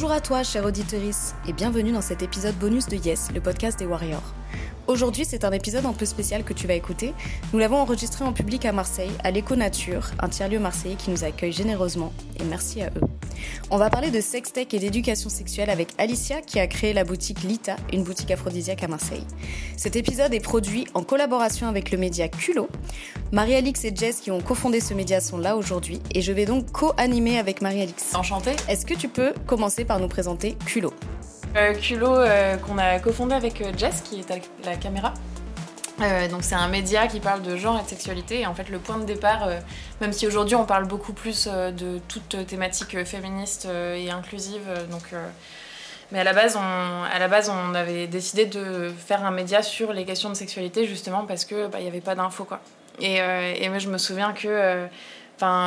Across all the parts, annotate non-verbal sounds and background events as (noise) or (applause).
Bonjour à toi, chère auditorice, et bienvenue dans cet épisode bonus de Yes, le podcast des Warriors. Aujourd'hui, c'est un épisode un peu spécial que tu vas écouter. Nous l'avons enregistré en public à Marseille, à l'Éco Nature, un tiers-lieu marseillais qui nous accueille généreusement, et merci à eux. On va parler de sextech et d'éducation sexuelle avec Alicia qui a créé la boutique Lita, une boutique aphrodisiaque à Marseille. Cet épisode est produit en collaboration avec le média Culot. Marie-Alix et Jess qui ont cofondé ce média sont là aujourd'hui et je vais donc co-animer avec Marie-Alix. Enchantée. Est-ce que tu peux commencer par nous présenter Culot? Culot euh, qu'on a cofondé avec euh, Jess qui est à la caméra. Euh, donc c'est un média qui parle de genre et de sexualité et en fait le point de départ, euh, même si aujourd'hui on parle beaucoup plus euh, de toute thématique euh, féministe euh, et inclusive, euh, donc euh, mais à la base on à la base on avait décidé de faire un média sur les questions de sexualité justement parce que bah, il y avait pas d'infos quoi. Et, euh, moi je me souviens que euh,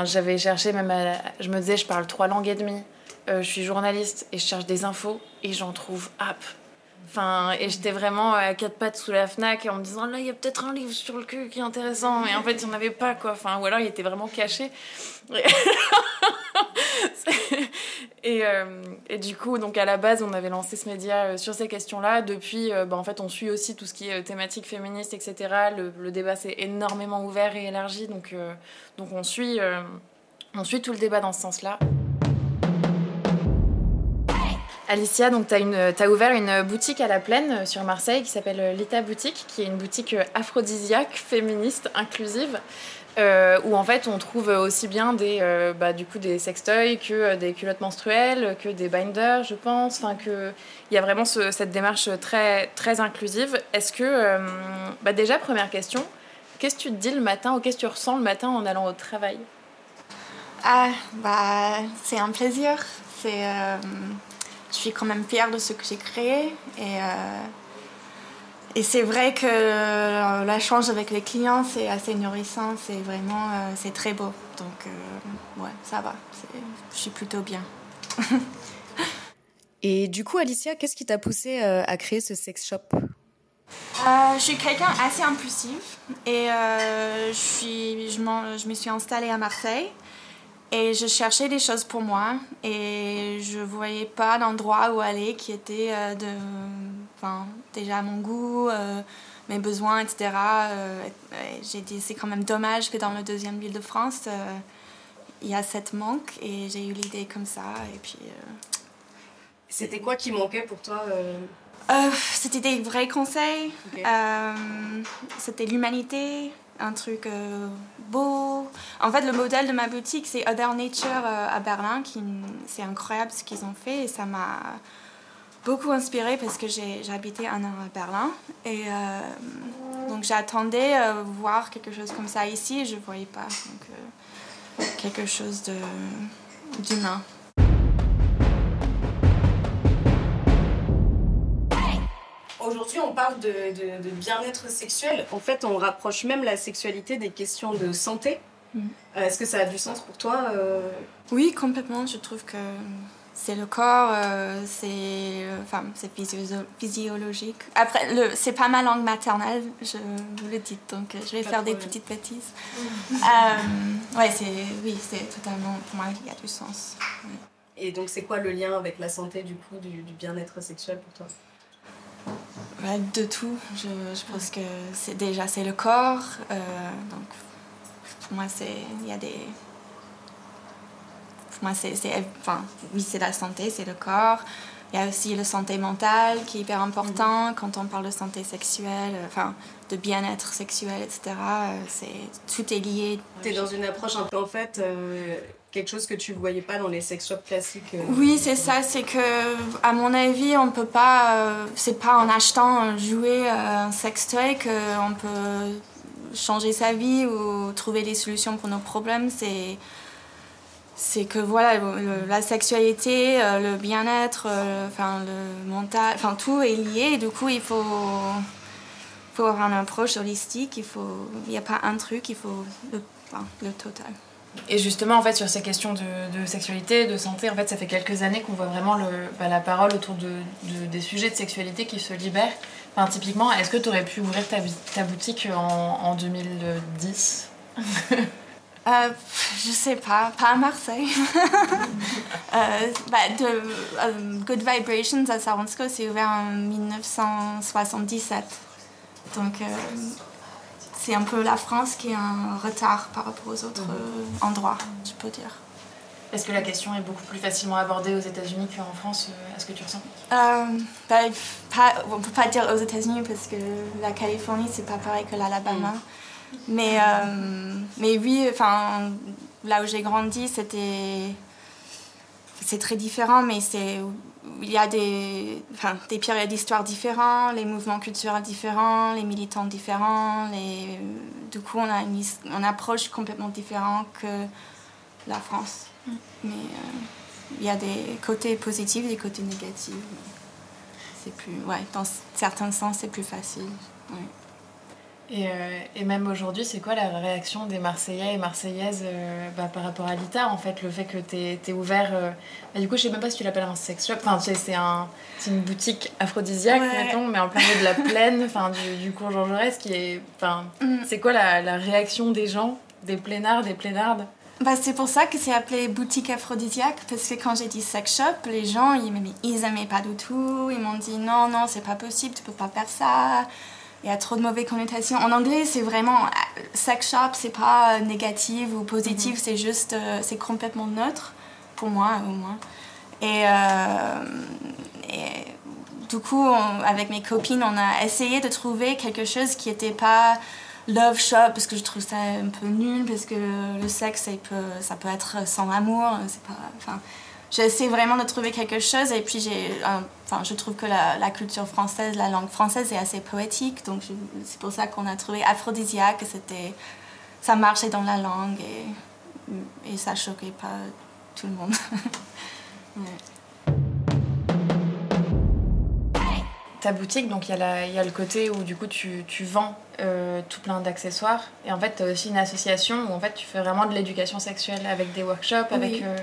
j'avais cherché même je me disais je parle trois langues et demie, euh, je suis journaliste et je cherche des infos et j'en trouve app. Enfin, et j'étais vraiment à quatre pattes sous la Fnac en me disant là il y a peut-être un livre sur le cul qui est intéressant. Et en fait il n'y en avait pas quoi. Enfin ou alors il était vraiment caché. (laughs) Et, euh, et du coup donc à la base on avait lancé ce média euh, sur ces questions là depuis euh, bah, en fait on suit aussi tout ce qui est thématique féministe etc le, débat s'est énormément ouvert et élargi. Donc, donc on suit on suit tout le débat dans ce sens là Alicia, tu as, ouvert une boutique à la plaine euh, sur Marseille qui s'appelle euh, Lita Boutique, qui est une boutique euh, aphrodisiaque, féministe, inclusive, où en fait on trouve aussi bien des, bah, du coup, des sextoys que des culottes menstruelles, que des binders, je pense. Enfin, il y a vraiment ce- cette démarche très, très inclusive. Est-ce que, bah, déjà, première question, qu'est-ce que tu te dis le matin ou qu'est-ce que tu ressens le matin en allant au travail? Ah, bah, c'est un plaisir. C'est, je suis quand même fière de ce que j'ai créé. Et, euh, et c'est vrai que l'échange avec les clients, c'est assez nourrissant. C'est vraiment, euh, c'est très beau. Donc, euh, ouais, ça va. Je suis plutôt bien. (laughs) Et du coup, Alicia, qu'est-ce qui t'a poussé à créer ce sex shop? Euh, je suis quelqu'un assez impulsif et euh, je, suis, je, je me suis installée à Marseille et je cherchais des choses pour moi. Et je voyais pas d'endroit où aller qui était euh, de, enfin, déjà à mon goût, euh, mes besoins, etc. Euh, et j'ai dit c'est quand même dommage que dans la deuxième ville de France, il y a cette manque. Et j'ai eu l'idée comme ça. Et puis... C'était quoi qui manquait pour toi c'était des vrais conseils. C'était l'humanité, un truc beau. En fait, le modèle de ma boutique, c'est Other Nature euh, à Berlin. Qui, c'est incroyable ce qu'ils ont fait et ça m'a beaucoup inspirée parce que habité un an à Berlin. Et euh, donc j'attendais euh, voir quelque chose comme ça ici et je ne voyais pas. Donc quelque chose d'humain. Aujourd'hui, on parle de, de- de bien-être sexuel. En fait, on rapproche même la sexualité des questions de santé. Mm. Euh, Est-ce que ça a du sens pour toi euh, Oui, complètement. Je trouve que c'est le corps, euh, c'est enfin, physio- physiologique. Après, c'est pas ma langue maternelle, je vous le dis, donc je vais Pas faire des petites bêtises. Euh, ouais, oui, c'est totalement, pour moi, il y a du sens. Et donc, c'est quoi le lien avec la santé, du coup, du, du bien-être sexuel pour toi? Ouais, de tout. Je, je pense que c'est déjà c'est le corps. euh, donc pour moi c'est il y a des pour moi c'est c'est enfin oui c'est la santé c'est le corps. Il y a aussi la santé mentale qui est hyper important quand on parle de santé sexuelle, euh, enfin de bien-être sexuel, etc. euh, C'est tout est lié. T'es dans une approche un peu, en fait, euh, quelque chose que tu voyais pas dans les sex shops classiques. euh. Oui, c'est ça, c'est que, à mon avis, on peut pas, euh, c'est pas en achetant un jouet, euh, un sextoy, qu'on peut changer sa vie ou trouver des solutions pour nos problèmes. C'est, c'est que voilà, la sexualité, euh, le bien-être, euh, enfin, le mental, enfin, tout est lié. Et du coup, il faut, faut avoir une approche holistique. Il il n'y a pas un truc, il faut le total. Et justement, en fait, sur ces questions de, sexualité, de santé, en fait, ça fait quelques années qu'on voit vraiment bah, la parole autour de, de- des sujets de sexualité qui se libèrent. Enfin, typiquement, est-ce que tu aurais pu ouvrir ta, boutique en, en 2010 (laughs) Euh, je sais pas, pas à Marseille. (laughs) euh, bah, euh, Good Vibrations à Saransko, c'est ouvert en 1977. Donc, euh, c'est un peu la France qui est en retard par rapport aux autres euh, endroits, je peux dire. Est-ce que la question est beaucoup plus facilement abordée aux États-Unis qu'en France euh, Est-ce que tu ressens? Euh, bah, pas, on peut pas dire aux États-Unis parce que la Californie, c'est pas pareil que l'Alabama. Mais, euh, mais oui, enfin, là où j'ai grandi, c'était. C'est très différent, mais c'est. Il y a des, enfin, des périodes d'histoire différentes, les mouvements culturels différents, les militants différents. Les, du coup, on a une, une approche complètement différente que la France. Mais euh, il y a des côtés positifs, des côtés négatifs. C'est plus, ouais, dans certains sens, c'est plus facile. ouais. Et, euh, et même aujourd'hui, c'est quoi la réaction des Marseillais et Marseillaises euh, bah, par rapport à l'ITA En fait, le fait que tu es, ouvert. euh, bah, du coup, je sais même pas si tu l'appelles un sex shop. Enfin, c'est un, une boutique aphrodisiaque, Ouais. mettons, mais en plein milieu de la plaine, enfin, du, du cours Jean Jaurès, qui est. Enfin, Mm. c'est quoi la, la réaction des gens, des plénards, des plénardes Bah, c'est pour ça que c'est appelé boutique aphrodisiaque, parce que quand j'ai dit sex shop, les gens, ils ils aimaient pas du tout. Ils m'ont dit non, non, c'est pas possible, tu peux pas faire ça. Il y a trop de mauvaises connotations. En anglais, c'est vraiment euh, sex shop, c'est pas euh, négatif ou positif, c'est juste, euh, c'est complètement neutre, pour moi au moins. Et, euh, et du coup, on- avec mes copines, on a essayé de trouver quelque chose qui n'était pas love shop parce que je trouve ça un peu nul parce que le sexe ça peut, ça peut être sans amour c'est pas enfin j'essaie vraiment de trouver quelque chose et puis j'ai un- enfin je trouve que la, la culture française la langue française est assez poétique donc c'est pour ça qu'on a trouvé aphrodisiaque c'était ça marchait dans la langue et, et ça choquait pas tout le monde (laughs) Ouais. Ta boutique, donc il y, y a le côté où du coup tu, tu vends euh, tout plein d'accessoires. Et en fait, tu as aussi une association où en fait tu fais vraiment de l'éducation sexuelle avec des workshops. Avec, euh,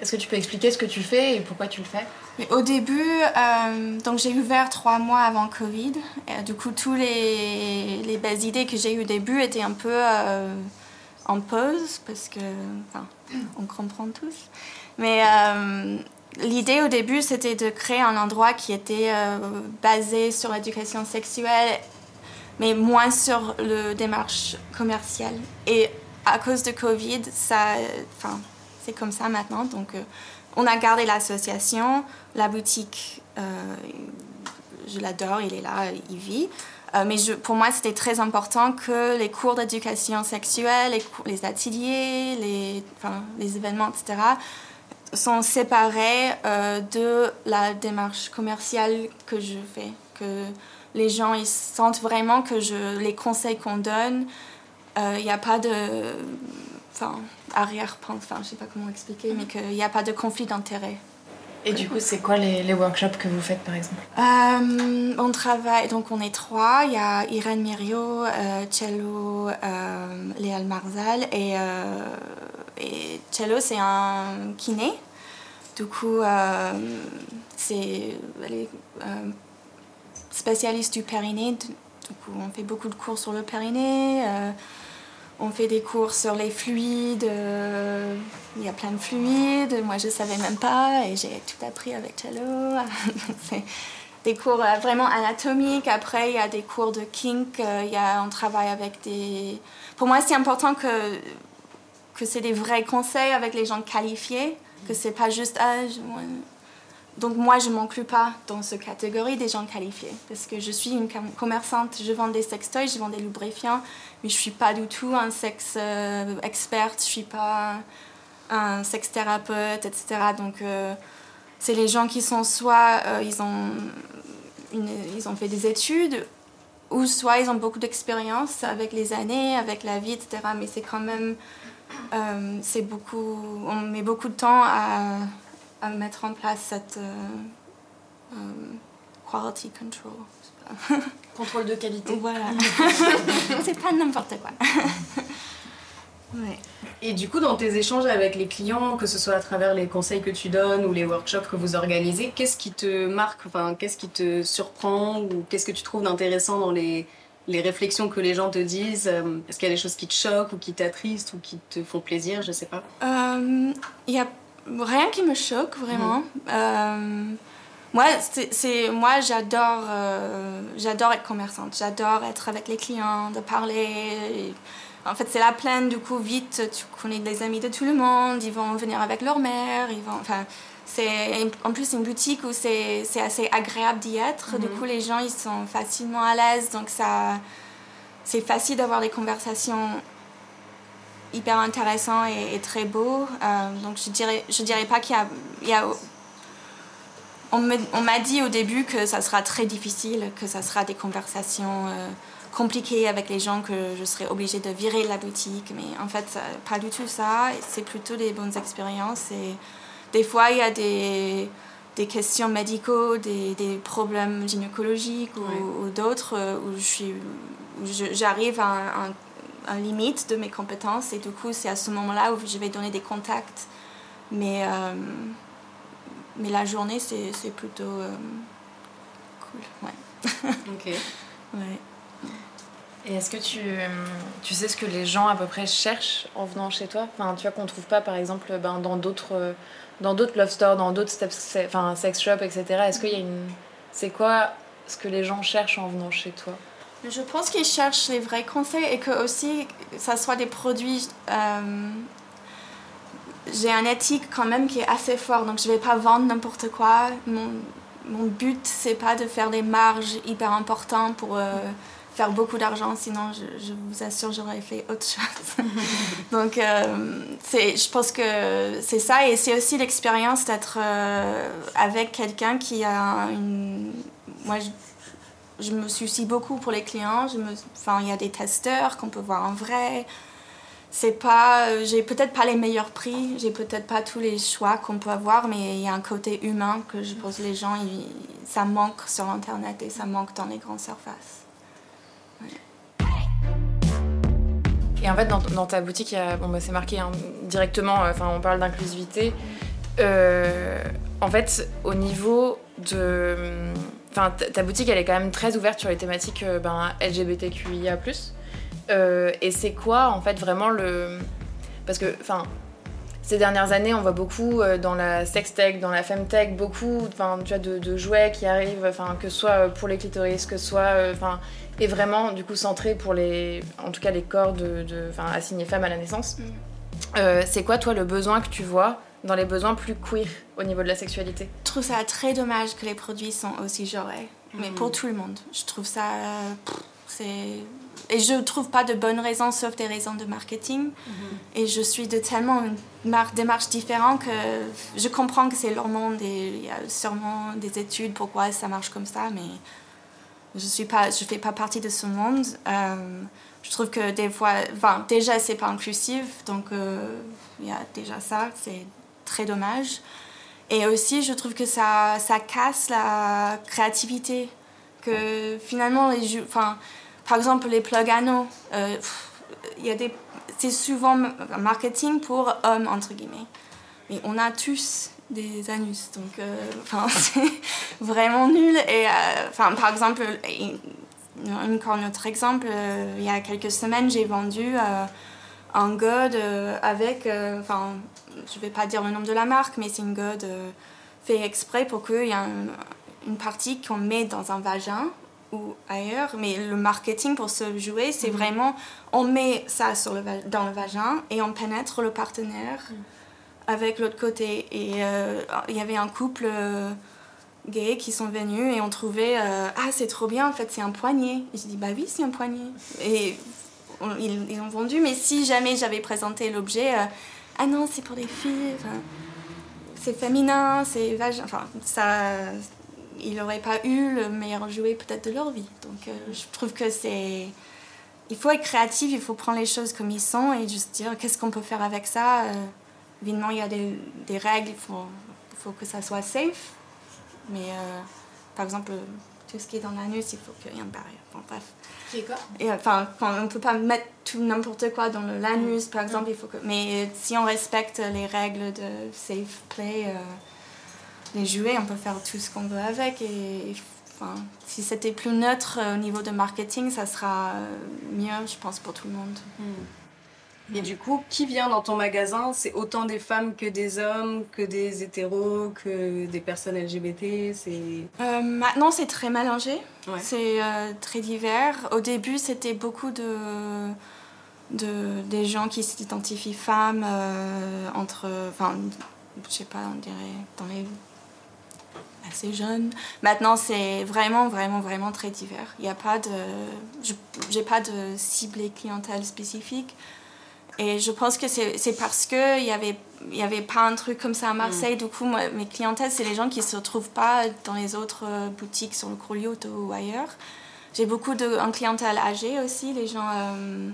Est-ce que tu peux expliquer ce que tu fais et pourquoi tu le fais? Au début, euh, donc j'ai ouvert trois mois avant Covid. Et, du coup, tous les, les belles idées que j'ai eues au début étaient un peu euh, en pause parce que, on comprend tous. Mais euh, l'idée au début, c'était de créer un endroit qui était euh, basé sur l'éducation sexuelle, mais moins sur le démarche commerciale. Et à cause de Covid, ça, enfin, comme ça maintenant. Donc, euh, on a gardé l'association, la boutique, euh, je l'adore, il est là, il vit. Euh, mais je, pour moi, c'était très important que les cours d'éducation sexuelle, les, ateliers, les, événements, etc., sont séparés euh, de la démarche commerciale que je fais. Que les gens ils sentent vraiment que je, les conseils qu'on donne, euh, il n'y a pas de enfin, arrière-pensée, enfin, je sais pas comment expliquer, mais qu'il n'y a pas de conflit d'intérêt. Et du coup, c'est quoi les, les, workshops que vous faites par exemple? Euh, On travaille, donc on est trois. Il y a Irène Mirio, euh, Cello, euh, Léal Marzal et, euh, et Cello, c'est un kiné. Du coup, c'est spécialiste du périnée. Du coup, on fait beaucoup de cours sur le périnée. On fait des cours sur les fluides. Euh, il y a plein de fluides. Moi, je ne savais même pas et j'ai tout appris avec Cello. (laughs) des cours euh, vraiment anatomiques. Après, il y a des cours de kink. Euh, il y a, on travaille avec des... Pour moi, c'est important que, que c'est des vrais conseils avec les gens qualifiés. Que c'est pas juste... Ah, donc moi, je ne m'inclus pas dans cette catégorie des gens qualifiés. Parce que je suis une commerçante, je vends des sextoys, je vends des lubrifiants, mais je suis pas du tout un sexe euh, expert, je suis pas un sex thérapeute, etc. Donc euh, c'est les gens qui sont soit euh, ils, ont ils ont fait des études, ou soit ils ont beaucoup d'expérience avec les années, avec la vie, etc. Mais c'est quand même... c'est beaucoup, on met beaucoup de temps à à mettre en place cette quality control. (laughs) Contrôle de qualité. Voilà. (laughs) c'est pas n'importe quoi. (laughs) ouais. Et du coup, dans tes échanges avec les clients, que ce soit à travers les conseils que tu donnes ou les workshops que vous organisez, qu'est-ce qui te marque, enfin, qu'est-ce qui te surprend ou qu'est-ce que tu trouves d'intéressant dans les, les réflexions que les gens te disent? Est-ce qu'il y a des choses qui te choquent ou qui t'attristent ou qui te font plaisir? Je sais pas. Euh, il y a rien qui me choque vraiment. Mhm. Euh, moi, c'est moi j'adore euh, j'adore être commerçante, j'adore être avec les clients, de parler. En fait, c'est la plaine, du coup, vite, tu connais des amis de tout le monde, ils vont venir avec leur mère, ils vont. Enfin, c'est en plus une boutique où c'est assez agréable d'y être. Du mhm. coup, les gens, ils sont facilement à l'aise, donc ça. C'est facile d'avoir des conversations hyper intéressant et, très beau. Euh, donc je dirais, je dirais pas qu'il y a, on m'a dit au début que ça sera très difficile, que ça sera des conversations euh, compliquées avec les gens, que je serais obligée de virer la boutique. Mais en fait, pas du tout ça. C'est plutôt des bonnes expériences. Et des fois, il y a des, des questions médicaux, des, des problèmes gynécologiques ou, d'autres euh, où j'arrive à un un limite de mes compétences et du coup c'est à ce moment-là où je vais donner des contacts. Mais, euh, mais la journée c'est, c'est plutôt euh, cool. Ouais. (laughs) ok. ouais. Et est-ce que tu, tu sais ce que les gens à peu près cherchent en venant chez toi? Enfin, tu vois qu'on trouve pas par exemple ben, dans d'autres dans d'autres love stores, dans d'autres enfin, sex shops, etc. Est-ce qu'il y a une... C'est quoi ce que les gens cherchent en venant chez toi? Je pense qu'ils cherchent les vrais conseils et que aussi ça soit des produits. Euh, j'ai un éthique quand même qui est assez fort, donc je vais pas vendre n'importe quoi. Mon, mon but c'est pas de faire des marges hyper importantes pour euh, faire beaucoup d'argent, sinon je, je, vous assure j'aurais fait autre chose. (laughs) donc euh, je pense que c'est ça et c'est aussi l'expérience d'être avec quelqu'un qui a une. Moi, je, je me soucie beaucoup pour les clients. Je me, enfin, il y a des testeurs qu'on peut voir en vrai. C'est pas, euh, j'ai peut-être pas les meilleurs prix, j'ai peut-être pas tous les choix qu'on peut avoir, mais il y a un côté humain que je pense les gens, ça manque sur internet et ça manque dans les grandes surfaces. Et en fait, dans, ta boutique, bon, bah, c'est marqué hein, directement, euh, enfin, on parle d'inclusivité. Euh, en fait, au niveau de Enfin, ta boutique, elle est quand même très ouverte sur les thématiques ben, LGBTQIA+. Euh, et c'est quoi, en fait, vraiment le... Parce que, enfin, ces dernières années, on voit beaucoup euh, dans la sextech, dans la femtech, beaucoup tu vois, de, de, jouets qui arrivent, enfin, que ce soit pour les clitoris, que ce soit... Enfin, et vraiment, du coup, centré pour les... En tout cas, les corps de, de assignés femmes à la naissance. Mm. c'est quoi, toi, le besoin que tu vois dans les besoins plus queer au niveau de la sexualité? Je trouve ça très dommage que les produits sont aussi genrés, mais pour mm. tout le monde. Je trouve ça. c'est et je trouve pas de bonnes raisons sauf des raisons de marketing. Mm-hmm. Et je suis de tellement une démarche différente que je comprends que c'est leur monde et il y a sûrement des études pourquoi ça marche comme ça, mais je suis pas, je fais pas partie de ce monde. Euh, je trouve que des fois, enfin, déjà c'est pas inclusif, donc euh, il y a déjà ça, c'est très dommage. Et aussi, je trouve que ça, ça casse la créativité. Que finalement, les enfin, par exemple, les anneaux, euh, des, c'est souvent marketing pour hommes, entre guillemets. Mais on a tous des anus, donc euh, (laughs) c'est vraiment nul. Et euh, enfin, par exemple, encore un autre exemple, il y a quelques semaines, j'ai vendu un god avec, enfin, je vais pas dire le nom de la marque, mais c'est une god fait exprès pour qu'il y ait une partie qu'on met dans un vagin ou ailleurs, mais le marketing pour se jouer, c'est mhm. vraiment on met ça sur le, dans le vagin et on pénètre le partenaire mhm. avec l'autre côté. Et euh, il y avait un couple euh, gay qui sont venus et on trouvait euh, ah c'est trop bien en fait c'est un poignet. Et je dis bah oui c'est un poignet. Et ils, ils, ont vendu, mais si jamais j'avais présenté l'objet ah non c'est pour les filles, c'est féminin, c'est vagin, enfin ça ils n'auraient pas eu le meilleur jouet peut-être de leur vie. Donc euh, je trouve que c'est... Il faut être créatif, il faut prendre les choses comme ils sont et juste dire qu'est-ce qu'on peut faire avec ça? Euh, évidemment, il y a des, des règles, il faut, faut, que ça soit safe. Mais euh, par exemple, tout ce qui est dans l'anus, il faut qu'il y ait une barrière. Bon, bref. Qui est quoi? Et, enfin, on ne peut pas mettre tout n'importe quoi dans l'anus, par exemple. Il faut que, mais si on respecte les règles de safe play les jouets, on peut faire tout ce qu'on veut avec. Et, enfin, si c'était plus neutre euh, au niveau de marketing, ça sera euh, mieux, je pense, pour tout le monde. Hmm. Et du coup, qui vient dans ton magasin? C'est autant des femmes que des hommes, que des hétéros, que des personnes LGBT c'est... Euh, maintenant, c'est très mélangé. C'est très divers. Au début, c'était beaucoup de, de, des gens qui s'identifient femmes entre... Enfin, je sais pas, on dirait dans les assez jeune. Maintenant, c'est vraiment, vraiment, vraiment très divers. Il n'y a pas de... Je n'ai pas de cible clientèle spécifique. Et je pense que c'est parce qu'il n'y avait, y avait pas un truc comme ça à Marseille. Mm. Du coup, moi, mes clientèles, c'est les gens qui ne se retrouvent pas dans les autres euh, boutiques sur le Crolioto ou ailleurs. J'ai beaucoup de en clientèle âgée aussi, les gens euh,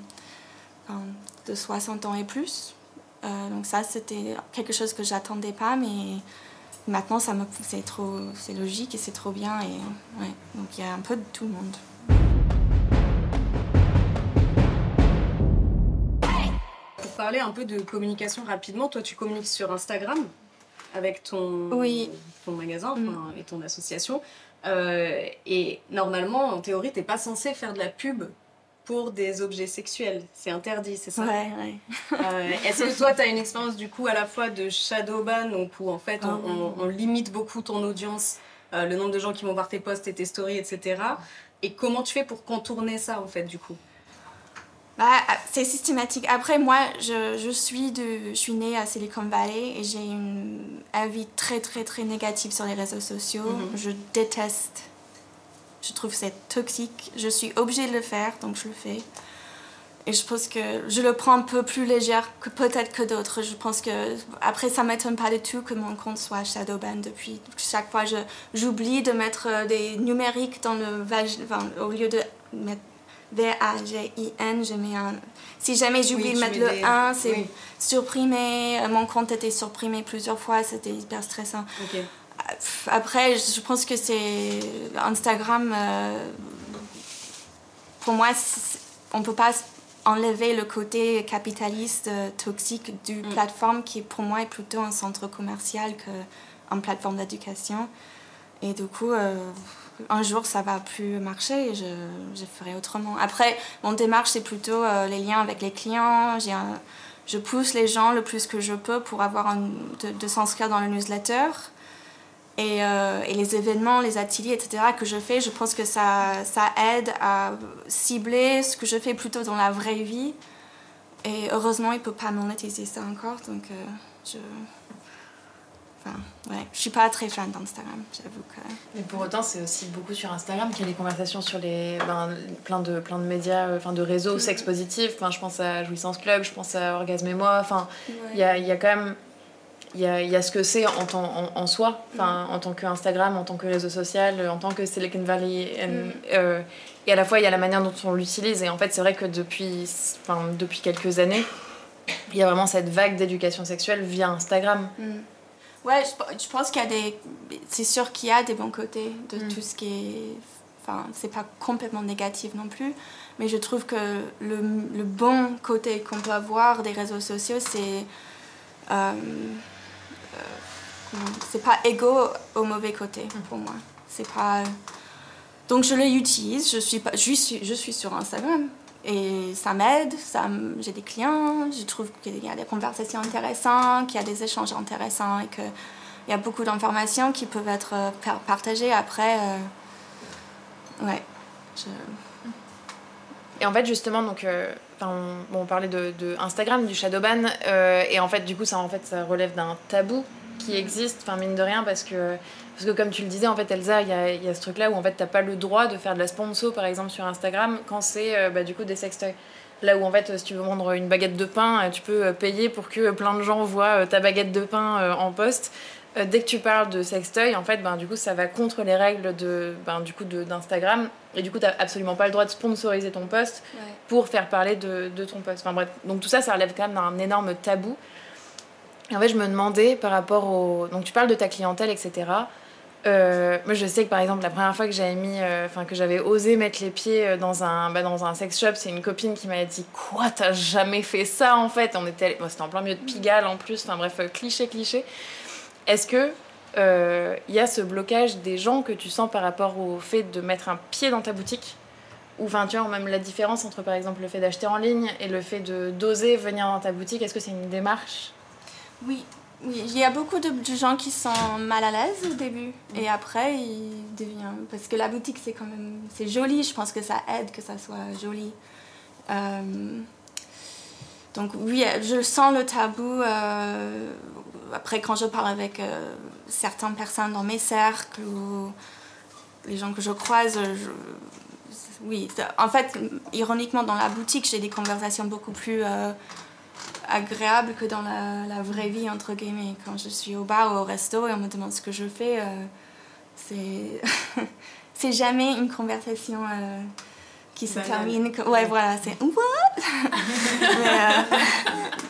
de 60 ans et plus. Euh, donc ça, c'était quelque chose que j'attendais pas, mais maintenant, ça c'est trop, c'est logique et c'est trop bien. Et, ouais, donc il y a un peu de tout le monde. Pour parler un peu de communication rapidement, toi, tu communiques sur Instagram avec ton, oui. ton magasin mm. et ton association. Euh, et normalement, en théorie, tu n'es pas censé faire de la pub pour des objets sexuels. C'est interdit, c'est ça Ouais, ouais. Euh, est-ce que toi, tu as une expérience du coup à la fois de shadow ban, donc où en fait on, ah on, limite beaucoup ton audience, euh, le nombre de gens qui vont voir tes posts et tes stories, etc. Et comment tu fais pour contourner ça en fait du coup? Bah, c'est systématique. Après, moi, je, je, suis de, je suis née à Silicon Valley et j'ai une avis très, très, très négative sur les réseaux sociaux. Mm-hmm. Je déteste je trouve que c'est toxique. Je suis obligée de le faire, donc je le fais. Et je pense que je le prends un peu plus légère que peut-être que d'autres. Je pense que après ça m'étonne pas du tout que mon compte soit shadowban depuis. Chaque fois, j'oublie de mettre euh, des numériques dans le enfin, au lieu de mettre V-A-G-I-N, je mets un. Si jamais j'oublie de mettre le 1, c'est supprimé. Mon compte était supprimé plusieurs fois, c'était hyper stressant. Après, je pense que c'est Instagram. Euh, pour moi, on peut pas enlever le côté capitaliste euh, toxique du mm. plateforme qui pour moi est plutôt un centre commercial qu'une plateforme d'éducation. Et du coup, euh, un jour ça va plus marcher et je, je ferai autrement. Après, mon démarche c'est plutôt les liens avec les clients. je pousse les gens le plus que je peux pour avoir un, de, de s'inscrire dans le newsletter. Et, euh, et, les événements, les ateliers, etc. que je fais, je pense que ça, ça aide à cibler ce que je fais plutôt dans la vraie vie. Et heureusement, il ne peut pas monétiser ça encore. Donc, euh, je. Enfin, ouais, je suis pas très fan d'Instagram, j'avoue que. Mais pour autant, c'est aussi beaucoup sur Instagram qu'il y a des conversations sur les. Ben, plein, de, plein de médias, euh, enfin de réseaux sex positifs. Enfin, je pense à Jouissance Club, je pense à Orgasme et moi. Enfin, il y, a, y a quand même il y a, y a, ce que c'est en, en, en, soi, enfin, en tant qu'Instagram, en tant que réseau social, en tant que Silicon Valley. Mm. Euh, et à la fois, il y a la manière dont on l'utilise. Et en fait, c'est vrai que depuis, depuis quelques années, il y a vraiment cette vague d'éducation sexuelle via Instagram. Mm. Ouais, je, je pense qu'il y a des. C'est sûr qu'il y a des bons côtés de Mm. tout ce qui est. Enfin, c'est pas complètement négatif non plus, mais je trouve que le, le bon côté qu'on peut avoir des réseaux sociaux, c'est. euh, euh, c'est pas égaux au mauvais côté pour moi. C'est pas. Donc je les utilise, je suis, pas, je suis, je suis sur Instagram et ça m'aide, ça j'ai des clients, je trouve qu'il y a des conversations intéressantes, qu'il y a des échanges intéressants et qu'il y a beaucoup d'informations qui peuvent être euh, par- partagées après. euh, ouais. je- Et en fait, justement, donc, euh, on, bon, on parlait de, de Instagram, du shadowban, euh, et en fait, du coup, ça, en fait, ça relève d'un tabou qui existe, enfin, mine de rien, parce que, parce que comme tu le disais, en fait, Elsa, il y a, y a ce truc-là où, en fait, t'as pas le droit de faire de la sponsor, par exemple, sur Instagram, quand c'est, euh, bah, du coup, des sextoys. Là où, en fait, si tu veux vendre une baguette de pain, euh, tu peux euh, payer pour que plein de gens voient ta baguette de pain en poste. Dès que tu parles de sextoy, en fait, ben, du coup, ça va contre les règles de, ben, du coup, d'Instagram. Et du coup, t'as absolument pas le droit de sponsoriser ton post pour faire parler de, de ton poste. Enfin bref, donc tout ça, ça relève quand même d'un énorme tabou. En fait, je me demandais par rapport au... Donc tu parles de ta clientèle, etc. Euh, moi, je sais que par exemple, la première fois que j'avais mis, euh, enfin que j'avais osé mettre les pieds euh, dans un, bah, dans un sex shop, c'est une copine qui m'avait dit quoi, t'as jamais fait ça en fait? On était, bon, c'était en plein milieu de Pigalle en plus. Enfin bref, euh, cliché, cliché. Est-ce que il y a ce blocage des gens que tu sens par rapport au fait de mettre un pied dans ta boutique? Ou enfin tu même la différence entre par exemple le fait d'acheter en ligne et le fait de d'oser venir dans ta boutique est-ce que c'est une démarche? Oui, oui, il y a beaucoup de, gens qui sont mal à l'aise au début et après ils deviennent parce que la boutique c'est quand même c'est joli, je pense que ça aide que ça soit joli. Euh, donc oui, je sens le tabou euh, après quand je parle avec euh, certaines personnes dans mes cercles ou les gens que je croise, je- oui, en fait, ironiquement dans la boutique, j'ai des conversations beaucoup plus agréable que dans la, la vraie vie, entre guillemets. Quand je suis au bar ou au resto et on me demande ce que je fais, euh, c'est... (laughs) c'est jamais une conversation euh, qui se Banale. termine. que- Ouais, voilà, c'est... What? (laughs) Mais, euh,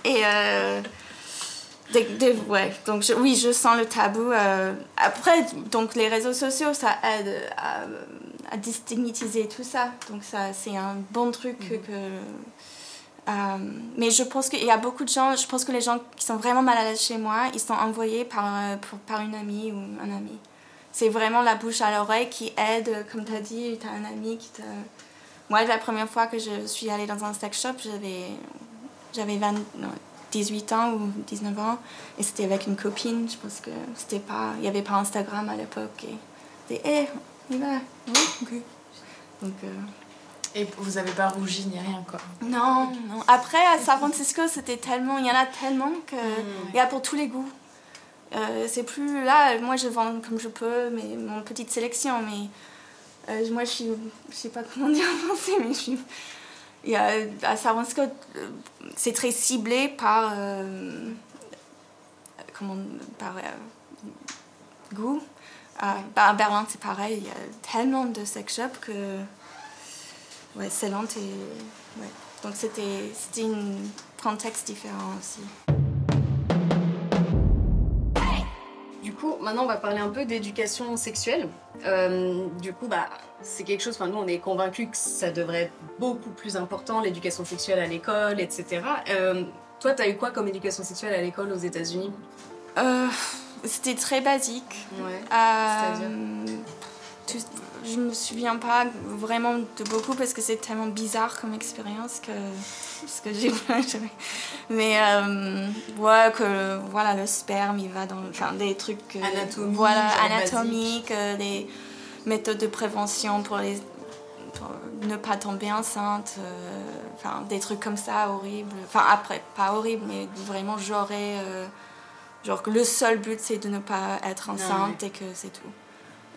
et... euh, ouais, donc je- oui, je sens le tabou. après, donc les réseaux sociaux, ça aide à, à tout ça. Donc ça, c'est un bon truc que... Euh, mais je pense qu'il y a beaucoup de gens, je pense que les gens qui sont vraiment mal à l'aise chez moi, ils sont envoyés par, euh, par une amie ou un ami. C'est vraiment la bouche à l'oreille qui aide, comme tu as dit, tu as un ami qui te... Moi, la première fois que je suis allée dans un sex shop, j'avais, j'avais 20 non, 18 ans ou 19 ans, et c'était avec une copine, je pense que c'était pas... Il n'y avait pas Instagram à l'époque, et c'était, hé, on y va, oui, ok. Donc... euh, et vous avez pas rougi ni rien quoi non, non. Après, à San Francisco, c'était tellement... Il y en a tellement que... Il y a pour tous les goûts. Euh, c'est plus... Là, moi, je vends comme je peux, mais mon petite sélection, mais... euh, moi, je suis... Je sais pas comment (laughs) dire en français, mais je suis... Il y a, à San Francisco, euh, c'est très ciblé par... euh, comment... Par goût. Bah, à Berlin, c'est pareil. Il y a tellement de sex shops que... Ouais, c'est lent et... Ouais. Donc c'était un contexte différent aussi. Du coup, maintenant, on va parler un peu d'éducation sexuelle. Euh, du coup, bah, c'est quelque chose, enfin, nous, on est convaincus que ça devrait être beaucoup plus important, l'éducation sexuelle à l'école, etc. Euh, toi, t'as eu quoi comme éducation sexuelle à l'école aux États-Unis? Euh, c'était très basique. Ouais. Euh, tout- je me souviens pas vraiment de beaucoup parce que c'est tellement bizarre comme expérience que ce que j'ai (laughs) mais euh, ouais que voilà le sperme il va dans enfin des trucs euh, Anatomie, voilà anatomiques euh, des méthodes de prévention pour les pour ne pas tomber enceinte euh, enfin des trucs comme ça horribles. Enfin après pas horrible mais vraiment j'aurais euh, genre que le seul but c'est de ne pas être enceinte et que c'est tout.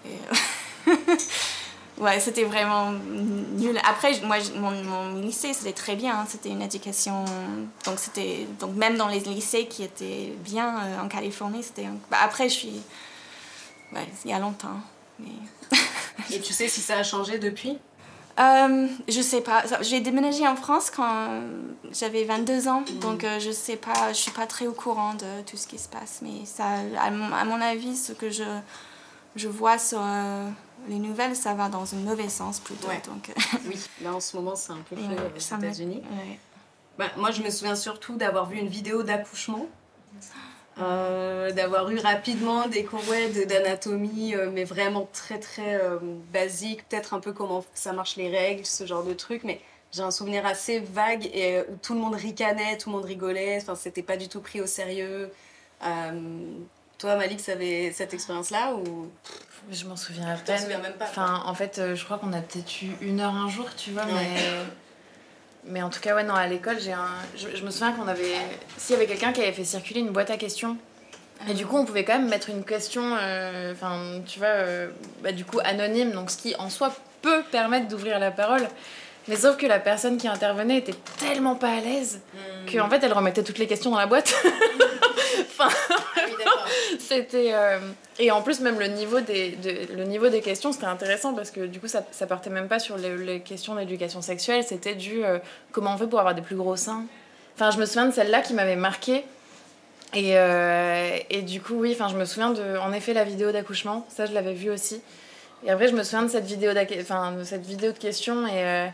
Et, (laughs) (laughs) ouais, c'était vraiment nul. Après, moi, mon, mon lycée, c'était très bien. hein. C'était une éducation. Donc, c'était. Donc, même dans les lycées qui étaient bien euh, en Californie, c'était. bah, après, je suis. Ouais, il y a longtemps. Mais. (laughs) Et tu sais si ça a changé depuis? Euh, je sais pas. J'ai déménagé en France quand j'avais 22 ans, mm. donc euh, je sais pas, je suis pas très au courant de tout ce qui se passe. Mais ça, à mon, avis, ce que je, je vois sur euh, les nouvelles, ça va dans un mauvais sens plutôt. Donc, (laughs) oui, là en ce moment, c'est un peu fait aux États-Unis. Bah, moi, je me souviens surtout d'avoir vu une vidéo d'accouchement. Euh, d'avoir eu rapidement des cours d'anatomie, euh, mais vraiment très très euh, basique, peut-être un peu comment ça marche les règles, ce genre de trucs, mais j'ai un souvenir assez vague et où tout le monde ricanait, tout le monde rigolait, enfin c'était pas du tout pris au sérieux. toi, Malik, ça avait cette expérience-là ou? Je m'en souviens à peine. même pas. Enfin, en fait, je crois qu'on a peut-être eu une heure un jour, tu vois, mais. Mais en tout cas, ouais, non, à l'école, j'ai un... Je, me souviens qu'on avait... S'il y avait quelqu'un qui avait fait circuler une boîte à questions, et du coup, on pouvait quand même mettre une question, euh, enfin, tu vois, euh, bah, du coup, anonyme, donc ce qui, en soi, peut permettre d'ouvrir la parole. Mais sauf que la personne qui intervenait était tellement pas à l'aise hmm. qu'en fait, elle remettait toutes les questions dans la boîte. (laughs) enfin, (laughs) c'était... Euh, et en plus, même le niveau des, le niveau des questions, c'était intéressant parce que du coup, ça, partait même pas sur les, questions d'éducation sexuelle, c'était du euh, comment on fait pour avoir des plus gros seins. Enfin, je me souviens de celle-là qui m'avait marqué. Et, euh, et, du coup, oui, enfin, je me souviens de, en effet, la vidéo d'accouchement, ça, je l'avais vue aussi. Et après, je me souviens de cette vidéo, enfin, de, cette vidéo de questions et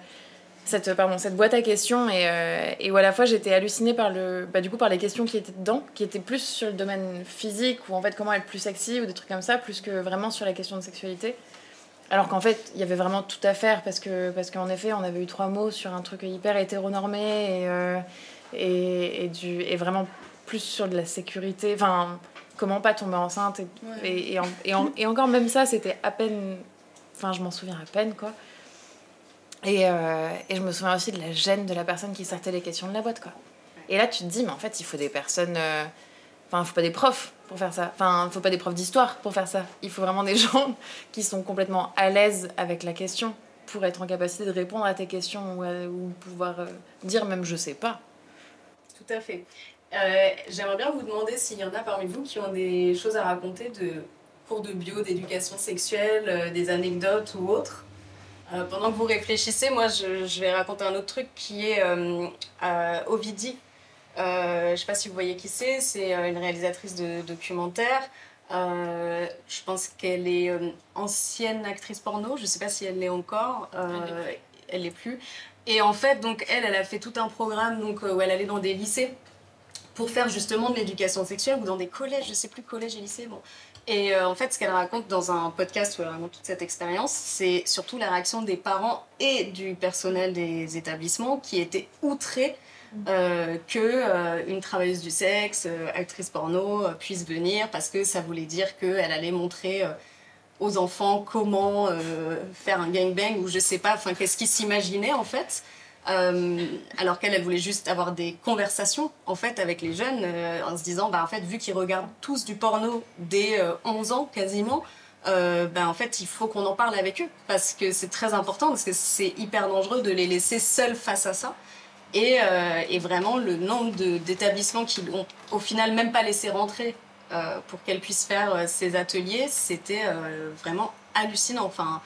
cette, pardon, cette boîte à questions et, euh, et où à la fois j'étais hallucinée par, le, bah, du coup, par les questions qui étaient dedans, qui étaient plus sur le domaine physique ou en fait comment être plus sexy ou des trucs comme ça, plus que vraiment sur la question de sexualité. Alors qu'en fait, il y avait vraiment tout à faire parce que parce qu'en effet, on avait eu trois mots sur un truc hyper hétéronormé et, euh, et, et, du, et vraiment plus sur de la sécurité. Enfin, comment pas tomber enceinte. Et, et, et, encore, même ça, c'était à peine. Enfin, je m'en souviens à peine, quoi. Et, euh, et, je me souviens aussi de la gêne de la personne qui sortait les questions de la boîte, quoi. Et là, tu te dis, mais en fait, il faut des personnes. Euh, enfin, il faut pas des profs pour faire ça. Enfin, il faut pas des profs d'histoire pour faire ça. Il faut vraiment des (laughs) gens qui sont complètement à l'aise avec la question pour être en capacité de répondre à tes questions ou, ou pouvoir euh, dire même je sais pas. Tout à fait. J'aimerais bien vous demander s'il y en a parmi vous qui ont des choses à raconter de cours de bio, d'éducation sexuelle, des anecdotes ou autres. Euh, pendant que vous réfléchissez, moi je, vais raconter un autre truc qui est euh, Ovidie. Euh, je ne sais pas si vous voyez qui c'est, c'est une réalisatrice de documentaire. je pense qu'elle est ancienne actrice porno, je ne sais pas si elle l'est encore, elle l'est plus. Et en fait, donc elle, elle a fait tout un programme donc, où elle allait dans des lycées pour faire justement de l'éducation sexuelle ou dans des collèges, je sais plus collège et lycée, bon, et euh, en fait, ce qu'elle raconte dans un podcast où elle raconte toute cette expérience, c'est surtout la réaction des parents et du personnel des établissements qui étaient outrés euh, que euh, une travailleuse du sexe, actrice porno, puisse venir parce que ça voulait dire qu'elle allait montrer aux enfants comment faire un gangbang ou je sais pas, enfin qu'est-ce qu'ils s'imaginaient en fait. Euh, alors qu'elle, elle voulait juste avoir des conversations en fait avec les jeunes euh, en se disant bah en fait vu qu'ils regardent tous du porno dès 11 euh, ans quasiment ben en fait il faut qu'on en parle avec eux. Parce que c'est très important parce que c'est hyper dangereux de les laisser seuls face à ça. Et, et vraiment le nombre d'établissements qui l'ont au final même pas laissé rentrer pour qu'elle puisse faire ces ateliers c'était vraiment hallucinant. Enfin